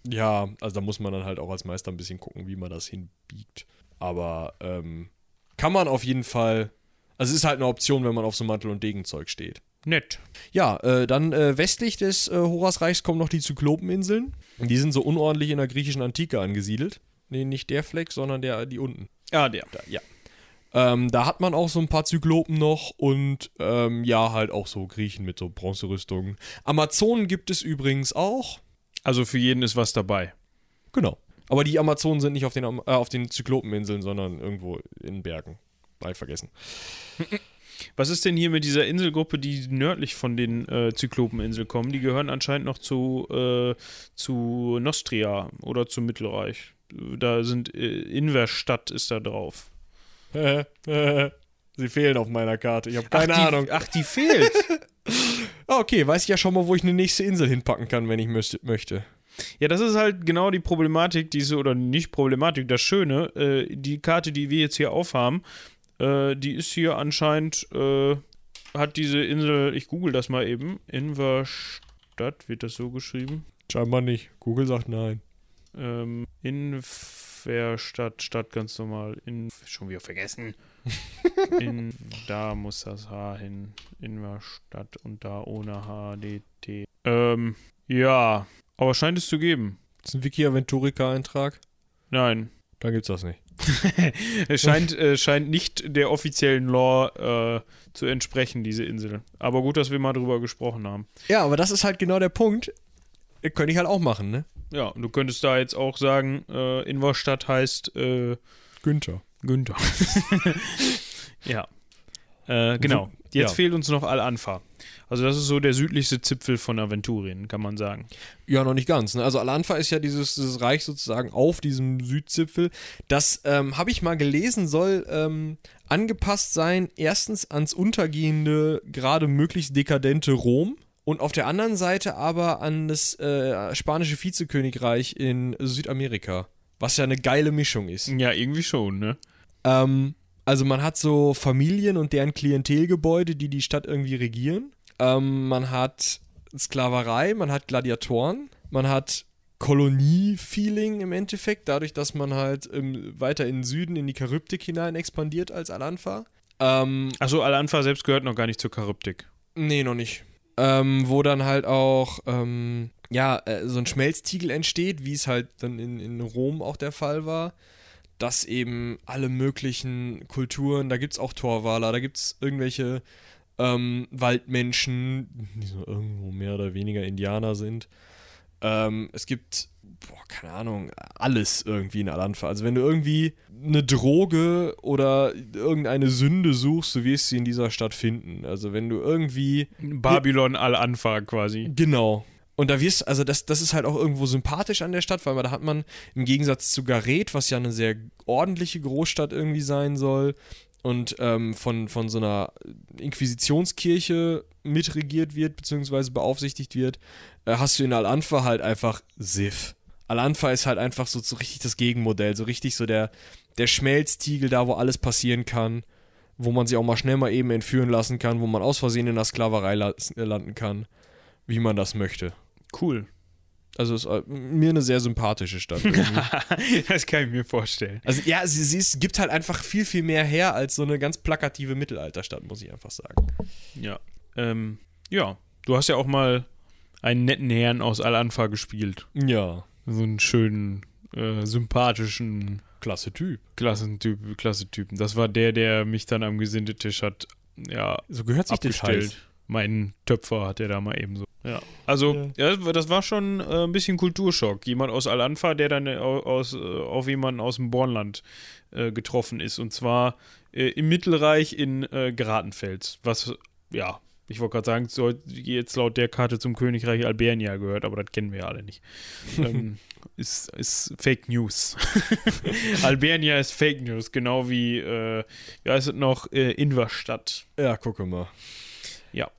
Ja, also da muss man dann halt auch als Meister ein bisschen gucken, wie man das hinbiegt. Aber ähm, kann man auf jeden Fall. Also es ist halt eine Option, wenn man auf so Mantel- und Degenzeug steht. Nett. Ja, äh, dann äh, westlich des äh, Horasreichs kommen noch die Zyklopeninseln. Die sind so unordentlich in der griechischen Antike angesiedelt. Nee, nicht der Fleck, sondern der, die unten. Ah, der. Da, ja. Ähm, da hat man auch so ein paar Zyklopen noch und ähm, ja, halt auch so Griechen mit so Bronzerüstungen. Amazonen gibt es übrigens auch. Also für jeden ist was dabei. Genau. Aber die Amazonen sind nicht auf den, äh, auf den Zyklopeninseln, sondern irgendwo in Bergen. Bald vergessen. Was ist denn hier mit dieser Inselgruppe, die nördlich von den äh, Zyklopeninseln kommen? Die gehören anscheinend noch zu, äh, zu Nostria oder zum Mittelreich. Da sind äh, Inverstadt ist da drauf. Sie fehlen auf meiner Karte. Ich habe keine ach, die, Ahnung. Ach, die fehlt. Ah, okay, weiß ich ja schon mal, wo ich eine nächste Insel hinpacken kann, wenn ich müsste, möchte. ja, das ist halt genau die Problematik, diese, oder nicht Problematik, das Schöne. Äh, die Karte, die wir jetzt hier aufhaben, äh, die ist hier anscheinend, äh, hat diese Insel, ich google das mal eben, Inverstadt, wird das so geschrieben? Scheinbar nicht. Google sagt nein. Ähm, Inverstadt, Stadt ganz normal. In, schon wieder vergessen. In, da muss das H hin. Inverstadt und da ohne H, D, T. Ähm, ja. Aber scheint es zu geben. Ist ein Wiki Aventurica-Eintrag. Nein. Dann gibt's das nicht. Es scheint, äh, scheint nicht der offiziellen Lore äh, zu entsprechen, diese Insel. Aber gut, dass wir mal drüber gesprochen haben. Ja, aber das ist halt genau der Punkt. Könnte ich halt auch machen, ne? Ja, und du könntest da jetzt auch sagen, äh, Inverstadt heißt äh, Günther. Günther. ja. Äh, genau. Jetzt Ja. fehlt uns noch Al-Anfa. Also das ist so der südlichste Zipfel von Aventurien, kann man sagen. Ja, noch nicht ganz. Ne? Also Al-Anfa ist ja dieses, dieses Reich sozusagen auf diesem Südzipfel. Das ähm, habe ich mal gelesen, soll ähm, angepasst sein, erstens ans untergehende, gerade möglichst dekadente Rom und auf der anderen Seite aber an das äh, spanische Vizekönigreich in Südamerika. Was ja eine geile Mischung ist. Ja, irgendwie schon, ne? Ähm, also man hat so Familien und deren Klientelgebäude, die die Stadt irgendwie regieren. Ähm, man hat Sklaverei, man hat Gladiatoren, man hat Kolonie-Feeling im Endeffekt, dadurch, dass man halt ähm, weiter in den Süden, in die Charybdik hinein expandiert als Al-Anfa. Ähm, Achso, Al-Anfa selbst gehört noch gar nicht zur Charybdik. Nee, noch nicht. Ähm, wo dann halt auch, ähm, ja, äh, so ein Schmelztiegel entsteht, wie es halt dann in, in Rom auch der Fall war. Dass eben alle möglichen Kulturen, da gibt es auch Torwaler, da gibt es irgendwelche ähm, Waldmenschen, die so irgendwo mehr oder weniger Indianer sind. Ähm, es gibt, boah, keine Ahnung, alles irgendwie in Alanfa. Also wenn du irgendwie eine Droge oder irgendeine Sünde suchst, du wirst sie in dieser Stadt finden. Also wenn du irgendwie... Babylon Al-Anfa quasi. Genau. Und da wirst also das, das ist halt auch irgendwo sympathisch an der Stadt, weil da hat man im Gegensatz zu Gareth, was ja eine sehr ordentliche Großstadt irgendwie sein soll und ähm, von, von so einer Inquisitionskirche mitregiert wird, beziehungsweise beaufsichtigt wird, äh, hast du in Al-Anfa halt einfach Sif. Al-Anfa ist halt einfach so, so richtig das Gegenmodell, so richtig so der, der Schmelztiegel da, wo alles passieren kann, wo man sich auch mal schnell mal eben entführen lassen kann, wo man aus Versehen in der Sklaverei la landen kann, wie man das möchte. Cool. Also ist äh, mir eine sehr sympathische Stadt. das kann ich mir vorstellen. Also ja, sie, sie ist, gibt halt einfach viel, viel mehr her als so eine ganz plakative Mittelalterstadt, muss ich einfach sagen. Ja. Ähm, ja, du hast ja auch mal einen netten Herrn aus Al-Anfa gespielt. Ja. So einen schönen, äh, sympathischen Klasse Typ. Klassentyp, Klasse Typen. Das war der, der mich dann am Gesindetisch hat, ja, So gehört sich abgestellt. Scheiß. Mein Töpfer hat er da mal eben so. Ja. Also, ja. das war schon äh, ein bisschen Kulturschock. Jemand aus Al-Anfa, der dann äh, aus, äh, auf jemanden aus dem Bornland äh, getroffen ist. Und zwar äh, im Mittelreich in äh, Gratenfels. Was, ja, ich wollte gerade sagen, soll jetzt laut der Karte zum Königreich Albernia gehört, aber das kennen wir ja alle nicht. ähm, ist, ist Fake News. Albernia ist Fake News, genau wie, äh, ja, ist es noch äh, Inverstadt. Ja, gucke mal. Ja.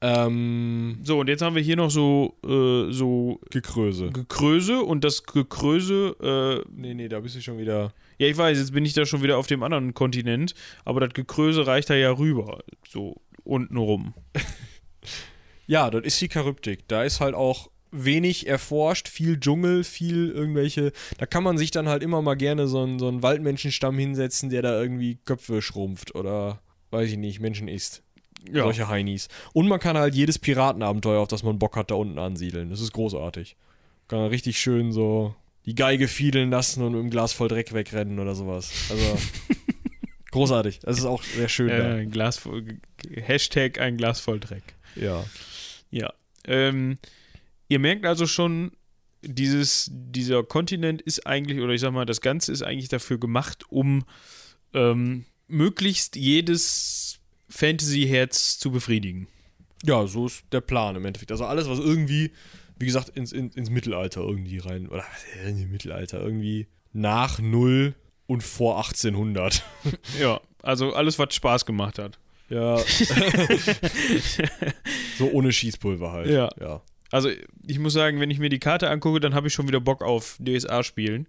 Ähm, So, und jetzt haben wir hier noch so, äh, so Gekröse. Gekröse und das Gekröse, äh, Nee, nee, da bist du schon wieder. ja, ich weiß, jetzt bin ich da schon wieder auf dem anderen Kontinent, aber das Gekröse reicht da ja rüber, so unten rum. Ja, das ist die Charybdik. Da ist halt auch wenig erforscht, viel Dschungel, viel irgendwelche. Da kann man sich dann halt immer mal gerne so einen, so einen Waldmenschenstamm hinsetzen, der da irgendwie Köpfe schrumpft oder weiß ich nicht, Menschen isst. Ja. Solche Heinis. Und man kann halt jedes Piratenabenteuer, auf das man Bock hat, da unten ansiedeln. Das ist großartig. Kann man richtig schön so die Geige fiedeln lassen und mit einem Glas voll Dreck wegrennen oder sowas. Also großartig. Das ist auch sehr schön. Äh, ein Glas voll, Hashtag ein Glas voll Dreck. Ja. Ja. Ähm, ihr merkt also schon, dieses, dieser Kontinent ist eigentlich, oder ich sag mal, das Ganze ist eigentlich dafür gemacht, um ähm, möglichst jedes Fantasy-Herz zu befriedigen. Ja, so ist der Plan im Endeffekt. Also alles, was irgendwie, wie gesagt, ins, in, ins Mittelalter irgendwie rein, oder äh, in die Mittelalter, irgendwie nach Null und vor 1800. Ja, also alles, was Spaß gemacht hat. Ja. so ohne Schießpulver halt. Ja. ja. Also ich muss sagen, wenn ich mir die Karte angucke, dann habe ich schon wieder Bock auf DSA spielen.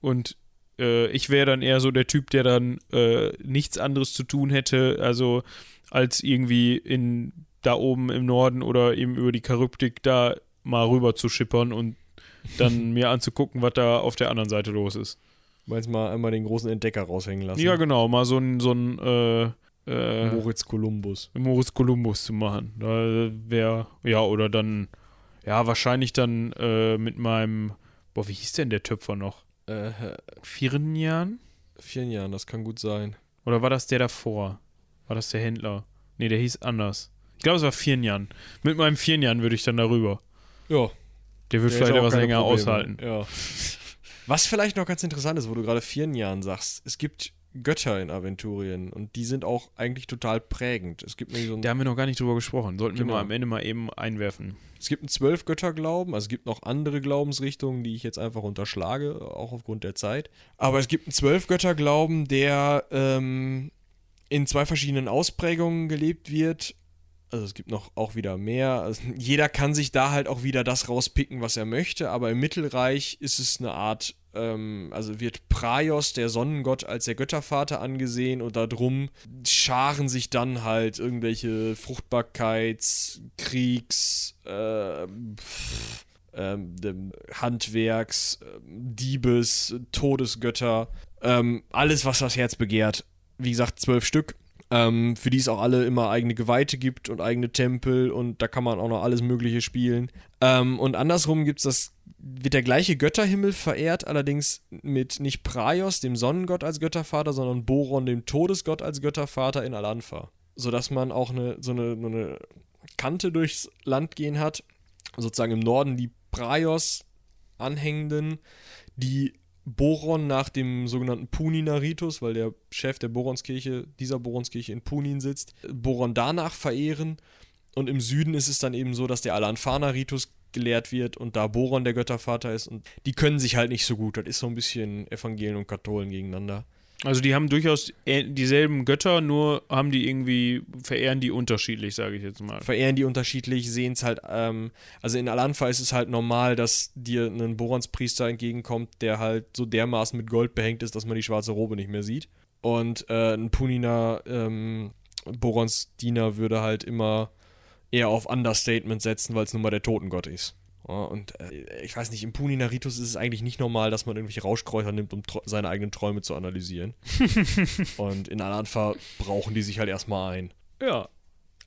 Und äh, ich wäre dann eher so der Typ, der dann äh, nichts anderes zu tun hätte, also als irgendwie in da oben im Norden oder eben über die Charybdik da mal rüber zu schippern und dann mir anzugucken, was da auf der anderen Seite los ist. Meinst mal einmal den großen Entdecker raushängen lassen? Ja, genau, mal so ein, so ein äh, äh, Moritz Kolumbus. Moritz Kolumbus zu machen. Da wäre, ja, oder dann, ja, wahrscheinlich dann äh, mit meinem, boah, wie hieß denn der Töpfer noch? Äh, Firnjan? vier Jahren, das kann gut sein. Oder war das der davor? War das der Händler? Nee, der hieß anders. Ich glaube, es war Firnjan. Mit meinem Firnjan würde ich dann darüber. Ja. Der wird Der vielleicht etwas länger Probleme. aushalten. Ja. Was vielleicht noch ganz interessant ist, wo du gerade vier Jahren sagst, es gibt Götter in Aventurien und die sind auch eigentlich total prägend. Es gibt so ein, Da haben wir noch gar nicht drüber gesprochen. Sollten wir Genau. mal am Ende mal eben einwerfen. es gibt einen Zwölf-Götter-Glauben, also es gibt noch andere Glaubensrichtungen, die ich jetzt einfach unterschlage, auch aufgrund der Zeit. Aber es gibt einen Zwölf-Götter-Glauben, der ähm, in zwei verschiedenen Ausprägungen gelebt wird. Also es gibt noch auch wieder mehr. Also jeder kann sich da halt auch wieder das rauspicken, was er möchte. Aber im Mittelreich ist es eine Art, ähm, also wird Praios, der Sonnengott, als der Göttervater angesehen und darum scharen sich dann halt irgendwelche Fruchtbarkeits-, Kriegs-, äh, ähm, dem Handwerks-, ähm, Diebes-, Todesgötter, ähm, alles, was das Herz begehrt. Wie gesagt, zwölf Stück. ähm, für die es auch alle immer eigene Geweihte gibt und eigene Tempel und da kann man auch noch alles Mögliche spielen. Ähm, und andersrum gibt's das, wird der gleiche Götterhimmel verehrt, allerdings mit nicht Praios, dem Sonnengott als Göttervater, sondern Boron, dem Todesgott als Göttervater in Alanfa. Sodass man auch eine, so eine, eine Kante durchs Land gehen hat. Sozusagen im Norden die Praios-Anhängenden, die Boron nach dem sogenannten Punina-Ritus, weil der Chef der Boronskirche, dieser Boronskirche in Punin sitzt, Boron danach verehren. Und im Süden ist es dann eben so, dass der Alanfana-Ritus gelehrt wird und da Boron der Göttervater ist. Und die können sich halt nicht so gut. Das ist so ein bisschen Evangelien und Katholen gegeneinander. Also die haben durchaus ä- dieselben Götter, nur haben die irgendwie, verehren die unterschiedlich, sage ich jetzt mal. verehren die unterschiedlich, sehen es halt, ähm, also in Alanfa ist es halt normal, dass dir ein Boronspriester entgegenkommt, der halt so dermaßen mit Gold behängt ist, dass man die schwarze Robe nicht mehr sieht. Und äh, ein Punina ähm, Borons Diener würde halt immer eher auf Understatement setzen, weil es nun mal der Totengott ist. Ja, und äh, ich weiß nicht, im Punina Ritus ist es eigentlich nicht normal, dass man irgendwelche Rauschkräuter nimmt, um seine eigenen Träume zu analysieren. und in Alanfa brauchen die sich halt erstmal ein. Ja.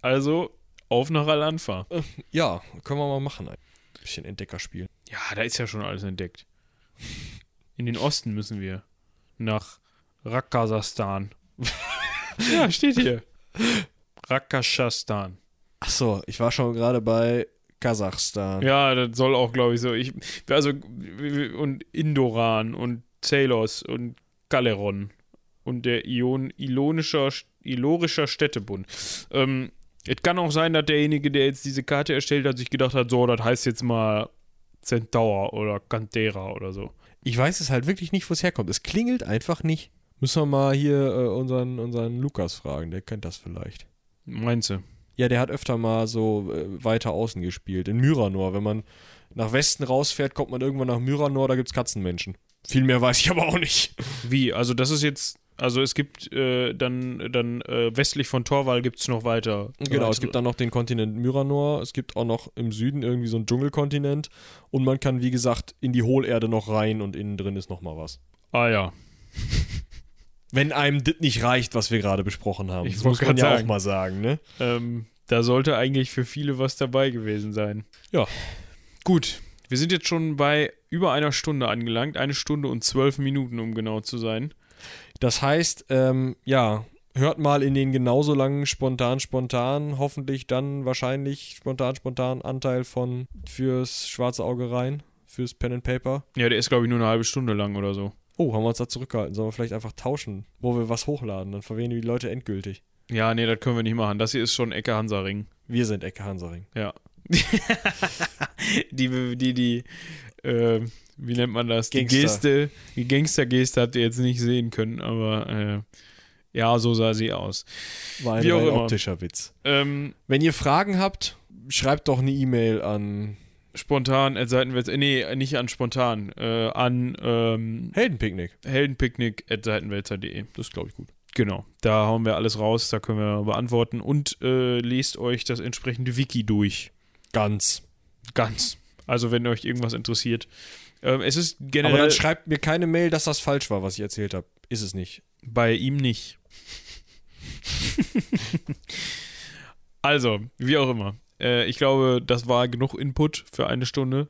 Also, auf nach Al-Anfa. Ja, können wir mal machen. Ein bisschen Entdecker spielen. Ja, da ist ja schon alles entdeckt. In den Osten müssen wir. Nach Rakasastan. ja, steht hier. Rakashastan. Achso, ich war schon gerade bei Kasachstan. Ja, das soll auch, glaube ich, so. Ich, also, und Indoran und Zelos und Galeron und der Ion, Ilonischer, Ilorischer Städtebund. Ähm, es kann auch sein, dass derjenige, der jetzt diese Karte erstellt hat, sich gedacht hat, so, das heißt jetzt mal Centaur oder Cantera oder so. Ich weiß es halt wirklich nicht, wo es herkommt. Es klingelt einfach nicht. Müssen wir mal hier äh, unseren, unseren Lukas fragen, der kennt das vielleicht. Meinst du? Ja, der hat öfter mal so äh, weiter außen gespielt. In Myranor. Wenn man nach Westen rausfährt, kommt man irgendwann nach Myranor, da gibt's Katzenmenschen. Viel mehr weiß ich aber auch nicht. Wie? Also, das ist jetzt. Also, es gibt äh, dann, dann äh, westlich von Torwal gibt es noch weiter. Genau, es weitere- gibt dann noch den Kontinent Myranor, es gibt auch noch im Süden irgendwie so einen Dschungelkontinent und man kann, wie gesagt, in die Hohlerde noch rein und innen drin ist noch mal was. Ah, ja. Wenn einem das nicht reicht, was wir gerade besprochen haben. Ich das muss man ja sagen. auch mal sagen, ne? Ähm, da sollte eigentlich für viele was dabei gewesen sein. Ja. Gut, wir sind jetzt schon bei über einer Stunde angelangt. Eine Stunde und zwölf Minuten, um genau zu sein. Das heißt, ähm, ja, hört mal in den genauso langen spontan spontan, hoffentlich dann wahrscheinlich spontan spontan Anteil von fürs schwarze Auge rein, fürs Pen and Paper. Ja, der ist, glaube ich, nur eine halbe Stunde lang oder so. Oh, haben wir uns da zurückgehalten? Sollen wir vielleicht einfach tauschen, wo wir was hochladen? Dann verwählen wir die Leute endgültig. Ja, nee, das können wir nicht machen. Das hier ist schon Ecke Hansaring. Wir sind Ecke Hansaring. Ja. die, die, die, äh, wie nennt man das? Die Gangster. Geste, die Gangstergeste habt ihr jetzt nicht sehen können, aber äh, ja, so sah sie aus. War ein Wie auch rein immer. optischer Witz. Ähm, Wenn ihr Fragen habt, schreibt doch eine E-Mail an spontan, at Seitenwälzer, nee, nicht an spontan, äh, an ähm, Heldenpicknick. heldenpicknick at seitenwälzer.de. Das ist, glaube ich, gut. Genau, da hauen wir alles raus, da können wir beantworten und äh, lest euch das entsprechende Wiki durch. Ganz. Ganz. Also, wenn euch irgendwas interessiert. Ähm, es ist generell Aber dann schreibt mir keine Mail, dass das falsch war, was ich erzählt habe. Ist es nicht. bei ihm nicht. also, wie auch immer. Äh, ich glaube, das war genug Input für eine Stunde.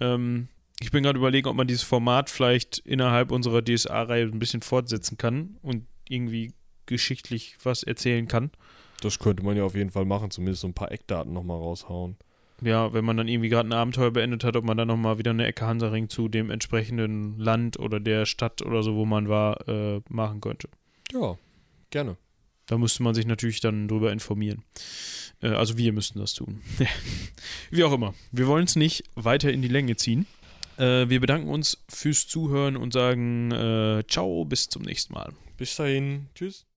Ähm, ich bin gerade überlegen, ob man dieses Format vielleicht innerhalb unserer DSA-Reihe ein bisschen fortsetzen kann und irgendwie geschichtlich was erzählen kann. Das könnte man ja auf jeden Fall machen, zumindest so ein paar Eckdaten nochmal raushauen. Ja, wenn man dann irgendwie gerade ein Abenteuer beendet hat, ob man dann nochmal wieder eine Ecke Hansaring zu dem entsprechenden Land oder der Stadt oder so, wo man war, äh, machen könnte. Ja, gerne. Da müsste man sich natürlich dann drüber informieren. Äh, also wir müssten das tun. Wie auch immer. Wir wollen es nicht weiter in die Länge ziehen. Äh, wir bedanken uns fürs Zuhören und sagen äh, ciao, bis zum nächsten Mal. Bis dahin. Tschüss.